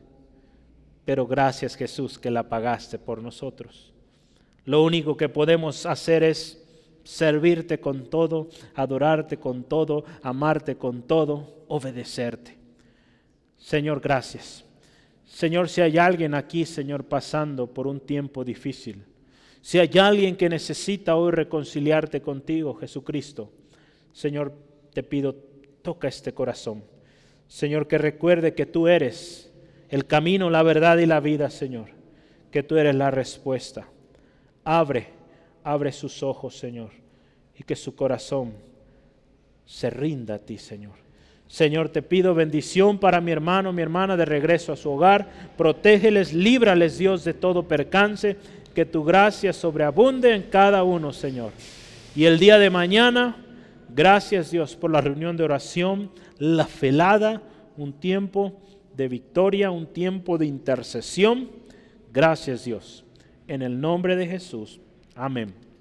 Pero gracias Jesús que la pagaste por nosotros. Lo único que podemos hacer es servirte con todo, adorarte con todo, amarte con todo, obedecerte. Señor, gracias. Señor, si hay alguien aquí, Señor, pasando por un tiempo difícil, si hay alguien que necesita hoy reconciliarte contigo, Jesucristo, Señor, te pido, toca este corazón. Señor, que recuerde que tú eres el camino, la verdad y la vida, Señor. Que tú eres la respuesta. Abre, abre sus ojos, Señor, y que su corazón se rinda a ti, Señor. Señor, te pido bendición para mi hermano, mi hermana de regreso a su hogar. Protégeles, líbrales, Dios, de todo percance. Que tu gracia sobreabunde en cada uno, Señor. Y el día de mañana, gracias, Dios, por la reunión de oración la felada, un tiempo de victoria, un tiempo de intercesión. Gracias Dios. En el nombre de Jesús. Amén.